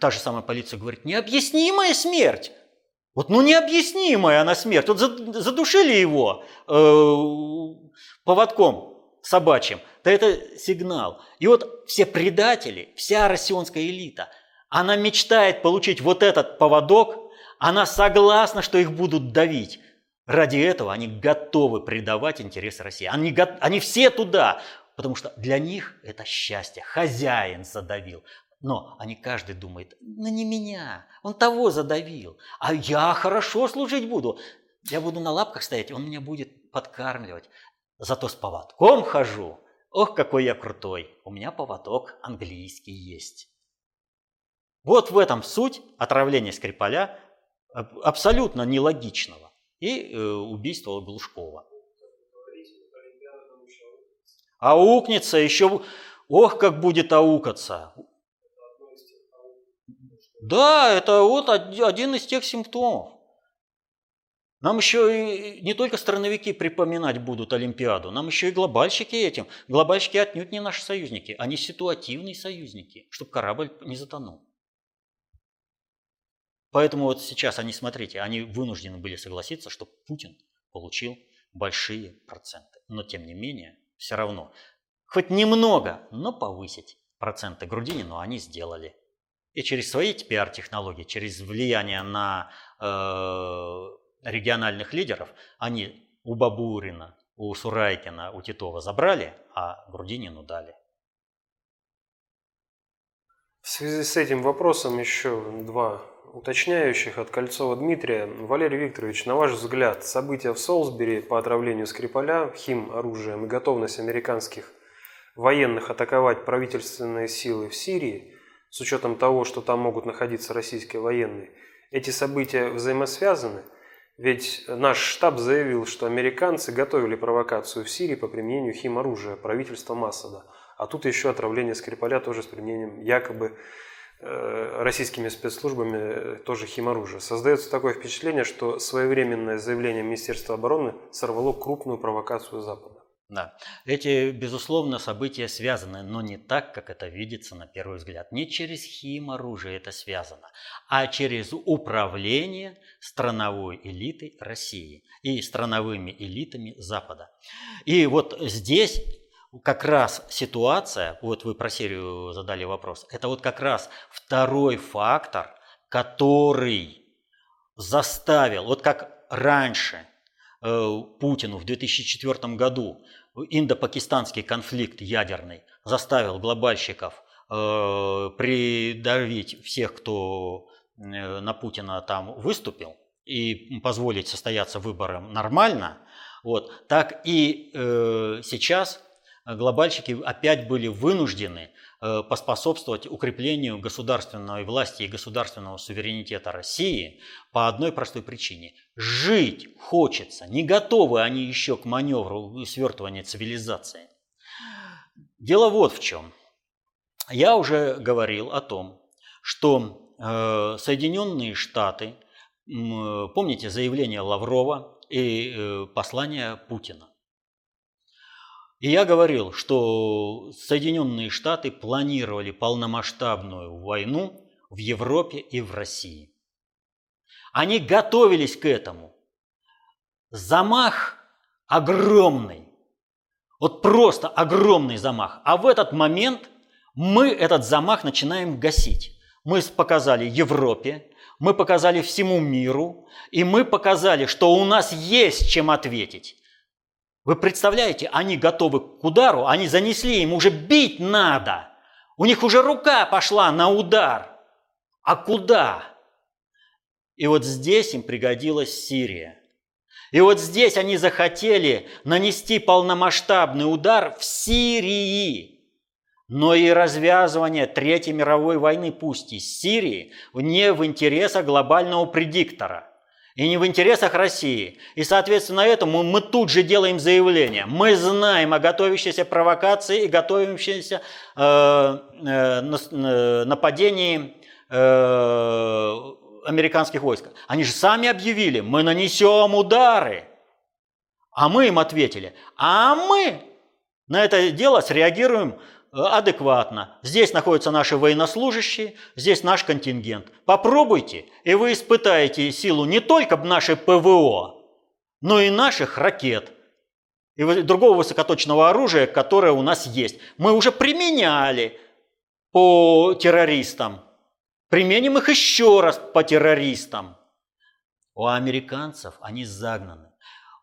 та же самая полиция говорит, необъяснимая смерть. Вот ну необъяснимая она смерть. Вот задушили его поводком собачьим. Да это сигнал. И вот все предатели, вся россионская элита – она мечтает получить вот этот поводок, она согласна, что их будут давить. Ради этого они готовы предавать интересы России. Они, они все туда, потому что для них это счастье. Хозяин задавил. Но они каждый думает, ну не меня, он того задавил, а я хорошо служить буду. Я буду на лапках стоять, он меня будет подкармливать. Зато с поводком хожу, ох, какой я крутой, у меня поводок английский есть. Вот в этом суть отравления Скрипаля абсолютно нелогичного и э, убийства Глушкова. Аукнется еще, ох, как будет аукаться. Да, это вот один из тех симптомов. Нам еще и не только страновики припоминать будут Олимпиаду, нам еще и глобальщики этим. Глобальщики отнюдь не наши союзники, они ситуативные союзники, чтобы корабль не затонул. Поэтому вот сейчас они, смотрите, они вынуждены были согласиться, что Путин получил большие проценты. Но тем не менее, все равно, хоть немного, но повысить проценты Грудинину они сделали. И через свои пиар-технологии, через влияние на э, региональных лидеров, они у Бабурина, у Сурайкина, у Титова забрали, а Грудинину дали. В связи с этим вопросом еще два уточняющих от Кольцова Дмитрия. Валерий Викторович, на ваш взгляд, события в Солсбери по отравлению Скрипаля хим оружием и готовность американских военных атаковать правительственные силы в Сирии, с учетом того, что там могут находиться российские военные, эти события взаимосвязаны? Ведь наш штаб заявил, что американцы готовили провокацию в Сирии по применению химоружия правительства Масада. А тут еще отравление Скрипаля тоже с применением якобы российскими спецслужбами э, тоже химоружие. Создается такое впечатление, что своевременное заявление Министерства обороны сорвало крупную провокацию Запада. Да, эти, безусловно, события связаны, но не так, как это видится на первый взгляд. Не через химоружие это связано, а через управление страновой элитой России и страновыми элитами Запада. И вот здесь как раз ситуация, вот вы про серию задали вопрос, это вот как раз второй фактор, который заставил, вот как раньше э, Путину в 2004 году индо-пакистанский конфликт ядерный заставил глобальщиков э, придавить всех, кто э, на Путина там выступил, и позволить состояться выборам нормально, вот, так и э, сейчас глобальщики опять были вынуждены э, поспособствовать укреплению государственной власти и государственного суверенитета России по одной простой причине. Жить хочется, не готовы они еще к маневру свертывания цивилизации. Дело вот в чем. Я уже говорил о том, что э, Соединенные Штаты, помните заявление Лаврова и э, послание Путина, и я говорил, что Соединенные Штаты планировали полномасштабную войну в Европе и в России. Они готовились к этому. Замах огромный. Вот просто огромный замах. А в этот момент мы этот замах начинаем гасить. Мы показали Европе, мы показали всему миру, и мы показали, что у нас есть чем ответить. Вы представляете, они готовы к удару, они занесли, им уже бить надо. У них уже рука пошла на удар. А куда? И вот здесь им пригодилась Сирия. И вот здесь они захотели нанести полномасштабный удар в Сирии. Но и развязывание Третьей мировой войны, пусть и Сирии, не в интересах глобального предиктора и не в интересах России. И, соответственно, этому мы тут же делаем заявление. Мы знаем о готовящейся провокации и готовящемся э, э, нападении э, американских войск. Они же сами объявили, мы нанесем удары. А мы им ответили, а мы на это дело среагируем адекватно. Здесь находятся наши военнослужащие, здесь наш контингент. Попробуйте, и вы испытаете силу не только нашей ПВО, но и наших ракет и другого высокоточного оружия, которое у нас есть. Мы уже применяли по террористам. Применим их еще раз по террористам. У американцев они загнаны.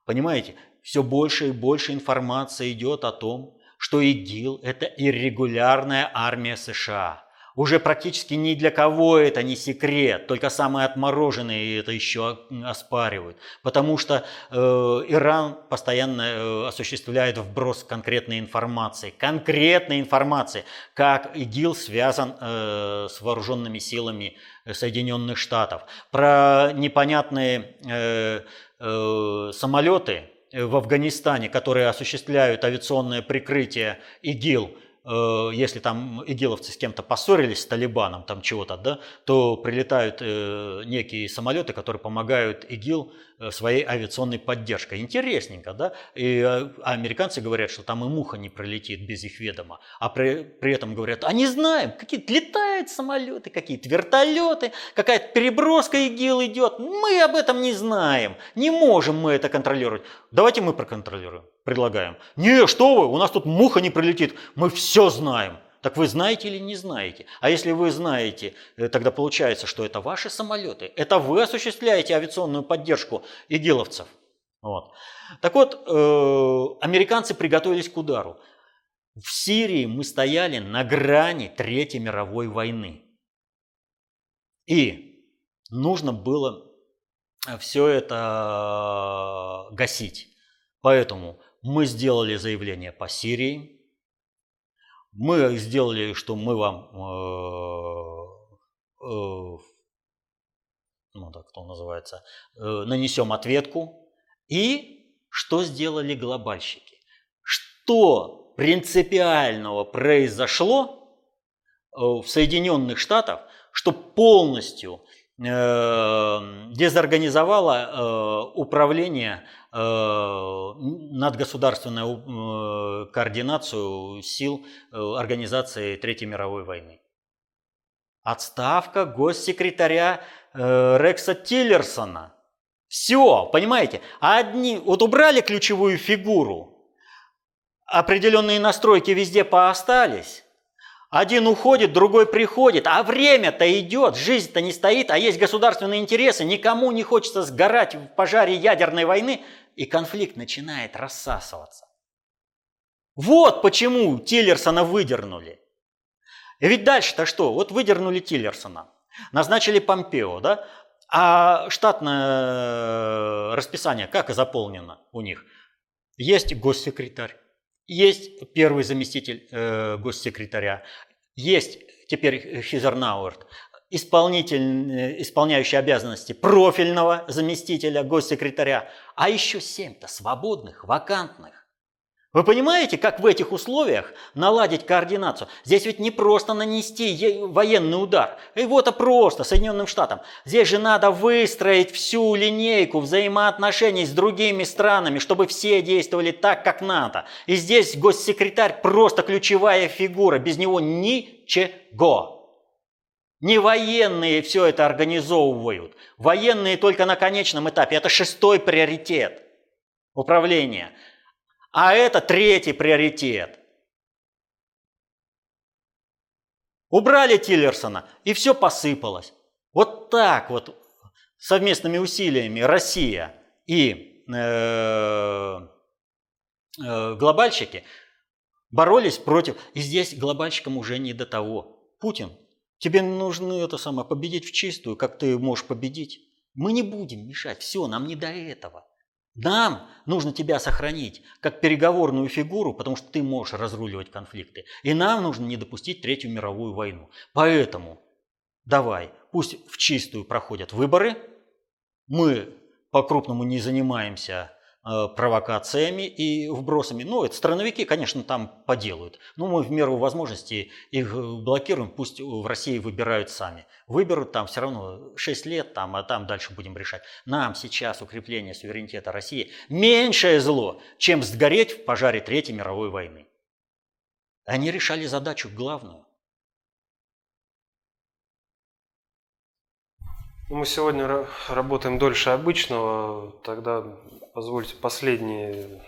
Понимаете, все больше и больше информации идет о том, что ИГИЛ – это иррегулярная армия США. Уже практически ни для кого это не секрет, только самые отмороженные это еще оспаривают, потому что э, Иран постоянно э, осуществляет вброс конкретной информации, конкретной информации, как ИГИЛ связан э, с вооруженными силами Соединенных Штатов, про непонятные э, э, самолеты в Афганистане, которые осуществляют авиационное прикрытие ИГИЛ – Э, если там игиловцы с кем-то поссорились с Талибаном, там чего-то, да, то прилетают э, некие самолеты, которые помогают ИГИЛ э, своей авиационной поддержкой. Интересненько, да? И э, американцы говорят, что там и муха не пролетит без их ведома. А при, при этом говорят, а не знаем, какие-то летают самолеты, какие-то вертолеты, какая-то переброска ИГИЛ идет. Мы об этом не знаем, не можем мы это контролировать. Давайте мы проконтролируем предлагаем. Не, что вы, у нас тут муха не прилетит, мы все знаем. Так вы знаете или не знаете? А если вы знаете, э, тогда получается, что это ваши самолеты, это вы осуществляете авиационную поддержку игиловцев. Вот. Так вот, э, американцы приготовились к удару. В Сирии мы стояли на грани Третьей мировой войны. И нужно было все это гасить. Поэтому мы сделали заявление по Сирии. Мы сделали, что мы вам, э, э, ну так, кто называется, э, нанесем ответку. И что сделали глобальщики? Что принципиального произошло э, в Соединенных Штатах, что полностью э, дезорганизовало э, управление Э, надгосударственную э, координацию сил организации Третьей мировой войны. Отставка госсекретаря Рекса Тиллерсона. Все, понимаете? Одни, вот убрали ключевую фигуру, определенные настройки везде поостались, один уходит, другой приходит, а время-то идет, жизнь-то не стоит, а есть государственные интересы, никому не хочется сгорать в пожаре ядерной войны, и конфликт начинает рассасываться. Вот почему Тиллерсона выдернули. И ведь дальше-то что? Вот выдернули Тиллерсона, назначили Помпео, да? А штатное э, расписание как заполнено у них? Есть госсекретарь, есть первый заместитель э, госсекретаря, есть теперь Хизернауэрт, исполнитель, исполняющий обязанности профильного заместителя госсекретаря, а еще семь-то свободных, вакантных. Вы понимаете, как в этих условиях наладить координацию? Здесь ведь не просто нанести военный удар. Вот это просто Соединенным Штатам. Здесь же надо выстроить всю линейку взаимоотношений с другими странами, чтобы все действовали так, как надо. И здесь госсекретарь просто ключевая фигура. Без него ничего. Не военные все это организовывают. Военные только на конечном этапе. Это шестой приоритет управления. А это третий приоритет. Убрали Тиллерсона, и все посыпалось. Вот так вот совместными усилиями Россия и э, э, глобальщики боролись против. И здесь глобальщикам уже не до того. Путин Тебе нужно это самое, победить в чистую, как ты можешь победить. Мы не будем мешать, все, нам не до этого. Нам нужно тебя сохранить как переговорную фигуру, потому что ты можешь разруливать конфликты. И нам нужно не допустить Третью мировую войну. Поэтому давай, пусть в чистую проходят выборы, мы по-крупному не занимаемся провокациями и вбросами. Ну, это страновики, конечно, там поделают. Но мы в меру возможности их блокируем, пусть в России выбирают сами. Выберут там все равно 6 лет, там, а там дальше будем решать. Нам сейчас укрепление суверенитета России меньшее зло, чем сгореть в пожаре Третьей мировой войны. Они решали задачу главную. Мы сегодня работаем дольше обычного, тогда позвольте последний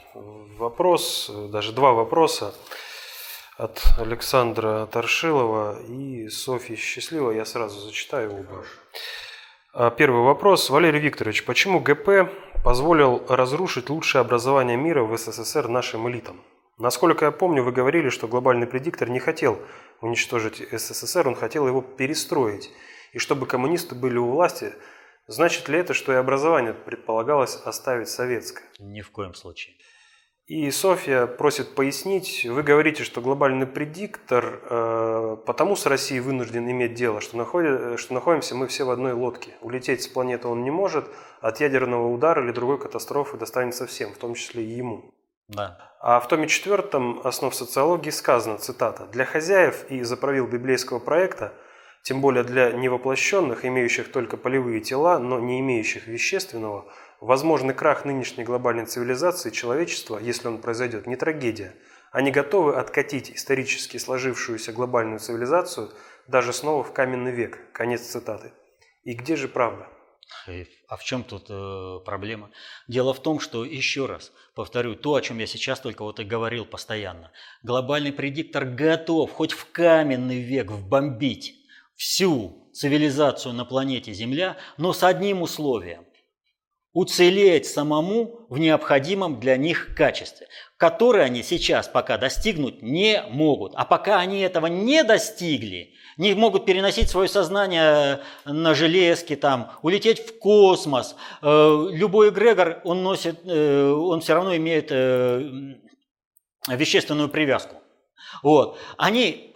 вопрос, даже два вопроса от Александра Торшилова и Софьи Счастливой. Я сразу зачитаю оба. А, первый вопрос. Валерий Викторович, почему ГП позволил разрушить лучшее образование мира в СССР нашим элитам? Насколько я помню, вы говорили, что глобальный предиктор не хотел уничтожить СССР, он хотел его перестроить. И чтобы коммунисты были у власти, значит ли это, что и образование предполагалось оставить советское? Ни в коем случае. И Софья просит пояснить, вы говорите, что глобальный предиктор э, потому с Россией вынужден иметь дело, что, находит, что находимся мы все в одной лодке. Улететь с планеты он не может, от ядерного удара или другой катастрофы достанется всем, в том числе и ему. Да. А в томе четвертом «Основ социологии» сказано, цитата, «Для хозяев и заправил библейского проекта, тем более для невоплощенных, имеющих только полевые тела, но не имеющих вещественного, возможный крах нынешней глобальной цивилизации человечества, если он произойдет, не трагедия. Они готовы откатить исторически сложившуюся глобальную цивилизацию даже снова в каменный век». Конец цитаты. И где же правда? А в чем тут э, проблема? Дело в том, что, еще раз повторю, то, о чем я сейчас только вот и говорил постоянно. Глобальный предиктор готов хоть в каменный век вбомбить всю цивилизацию на планете Земля, но с одним условием уцелеть самому в необходимом для них качестве, которое они сейчас пока достигнуть не могут. А пока они этого не достигли, не могут переносить свое сознание на железки, там, улететь в космос. Э, любой эгрегор, он носит, э, он все равно имеет э, вещественную привязку. Вот. Они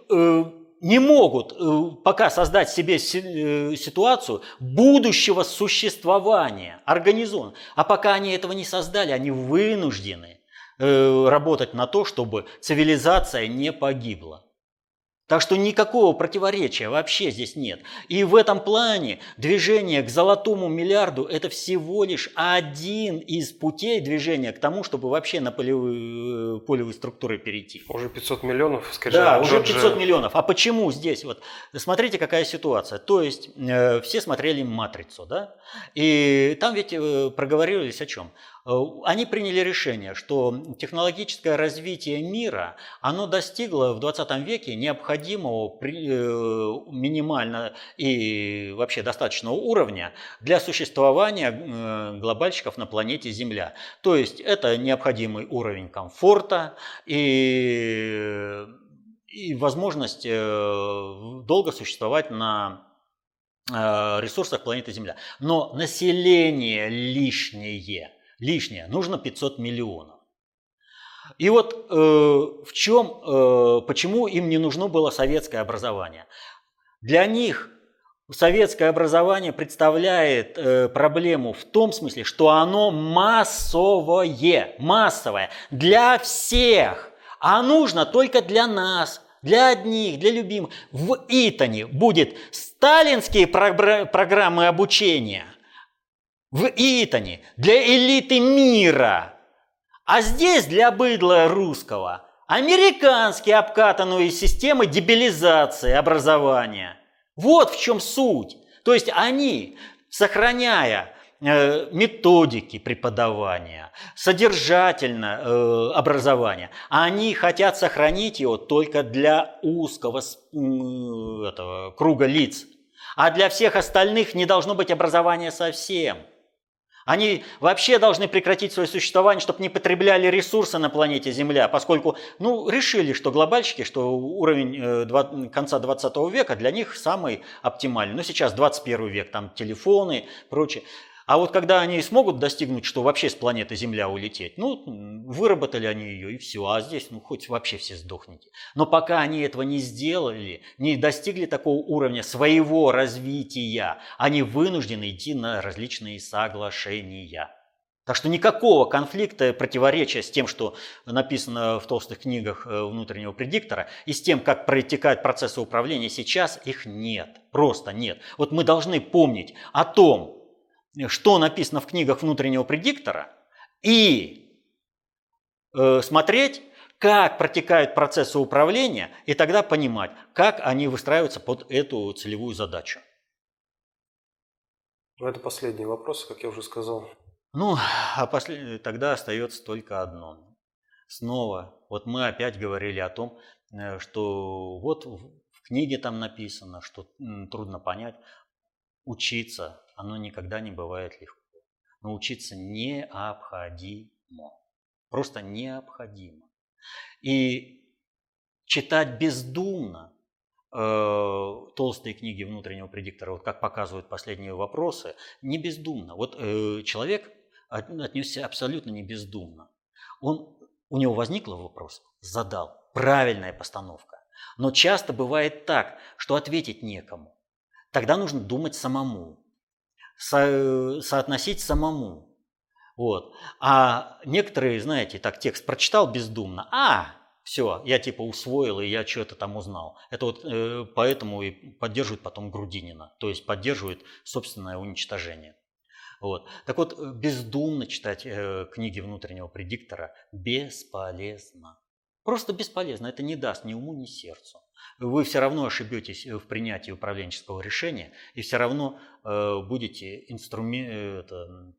не могут пока создать себе ситуацию будущего существования организован. А пока они этого не создали, они вынуждены работать на то, чтобы цивилизация не погибла. Так что никакого противоречия вообще здесь нет. И в этом плане движение к золотому миллиарду – это всего лишь один из путей движения к тому, чтобы вообще на полевые, полевые структуры перейти. Уже 500 миллионов, скажем. Да, уже Джорджа... 500 миллионов. А почему здесь? Вот смотрите, какая ситуация. То есть э, все смотрели «Матрицу», да? И там ведь э, проговорились о чем? Э, они приняли решение, что технологическое развитие мира, оно достигло в 20 веке необходимого э, минимально и вообще достаточного уровня для существования э, глобальщиков на планете Земля. То есть это необходимый уровень комфорта и, и возможность долго существовать на ресурсах планеты Земля. Но население лишнее – лишнее, нужно 500 миллионов. И вот э, в чем, э, почему им не нужно было советское образование? Для них советское образование представляет э, проблему в том смысле, что оно массовое, массовое, для всех, а нужно только для нас, для одних, для любимых. В Итоне будет сталинские программы обучения – в Итоне для элиты мира. А здесь для быдла русского американские обкатанные системы дебилизации образования. Вот в чем суть. То есть они, сохраняя э, методики преподавания, содержательно э, образования, они хотят сохранить его только для узкого э, этого, круга лиц. А для всех остальных не должно быть образования совсем – они вообще должны прекратить свое существование, чтобы не потребляли ресурсы на планете Земля, поскольку ну, решили, что глобальщики, что уровень э, конца 20 века для них самый оптимальный. Ну, сейчас 21 век, там телефоны, прочее. А вот когда они смогут достигнуть, что вообще с планеты Земля улететь, ну, выработали они ее и все, а здесь, ну, хоть вообще все сдохните. Но пока они этого не сделали, не достигли такого уровня своего развития, они вынуждены идти на различные соглашения. Так что никакого конфликта, противоречия с тем, что написано в толстых книгах э, внутреннего предиктора, и с тем, как протекают процессы управления сейчас, их нет. Просто нет. Вот мы должны помнить о том, что написано в книгах внутреннего предиктора, и э, смотреть, как протекают процессы управления, и тогда понимать, как они выстраиваются под эту целевую задачу. Ну, это последний вопрос, как я уже сказал. Ну, а после... тогда остается только одно. Снова, вот мы опять говорили о том, э, что вот в книге там написано, что трудно понять, учиться оно никогда не бывает легко. Но учиться необходимо. Просто необходимо. И читать бездумно э, толстые книги внутреннего предиктора, вот как показывают последние вопросы, не бездумно. Вот э, человек отнесся абсолютно не бездумно. Он, у него возникл вопрос, задал, правильная постановка. Но часто бывает так, что ответить некому. Тогда нужно думать самому, со, соотносить самому. Вот. А некоторые, знаете, так текст прочитал бездумно, а, все, я типа усвоил, и я что-то там узнал. Это вот э, поэтому и поддерживают потом Грудинина, то есть поддерживают собственное уничтожение. Вот. Так вот, э, бездумно читать э, книги внутреннего предиктора бесполезно. Просто бесполезно. Это не даст ни уму, ни сердцу. Вы все равно ошибетесь в принятии управленческого решения и все равно э, будете инструмен, это,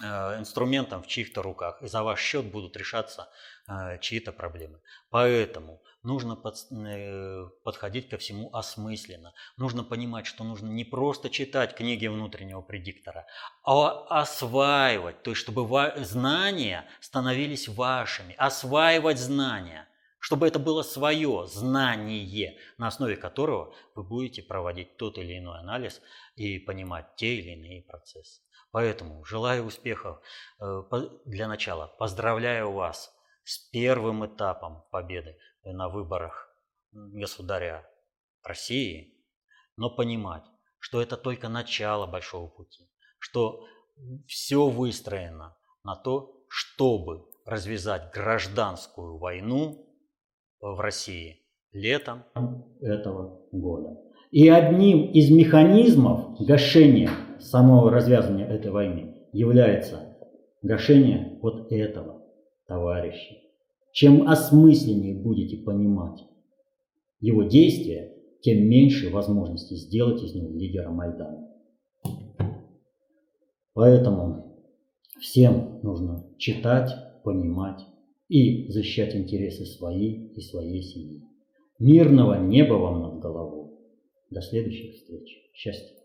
Э, инструментом в чьих-то руках, и за ваш счет будут решаться э, чьи-то проблемы. Поэтому нужно под, э, подходить ко всему осмысленно. Нужно понимать, что нужно не просто читать книги внутреннего предиктора, а осваивать, то есть чтобы знания становились вашими, осваивать знания, чтобы это было свое знание, на основе которого вы будете проводить тот или иной анализ и понимать те или иные процессы. Поэтому желаю успехов. Э, для начала поздравляю вас с первым этапом победы на выборах государя России, но понимать, что это только начало большого пути, что все выстроено на то, чтобы развязать гражданскую войну в России летом этого года. И одним из механизмов гашения самого развязывания этой войны является гашение вот этого товарища. Чем осмысленнее будете понимать его действия, тем меньше возможности сделать из него лидера Майдана. Поэтому всем нужно читать, понимать и защищать интересы свои и своей семьи. Мирного неба вам над головой. До следующих встреч. Счастья.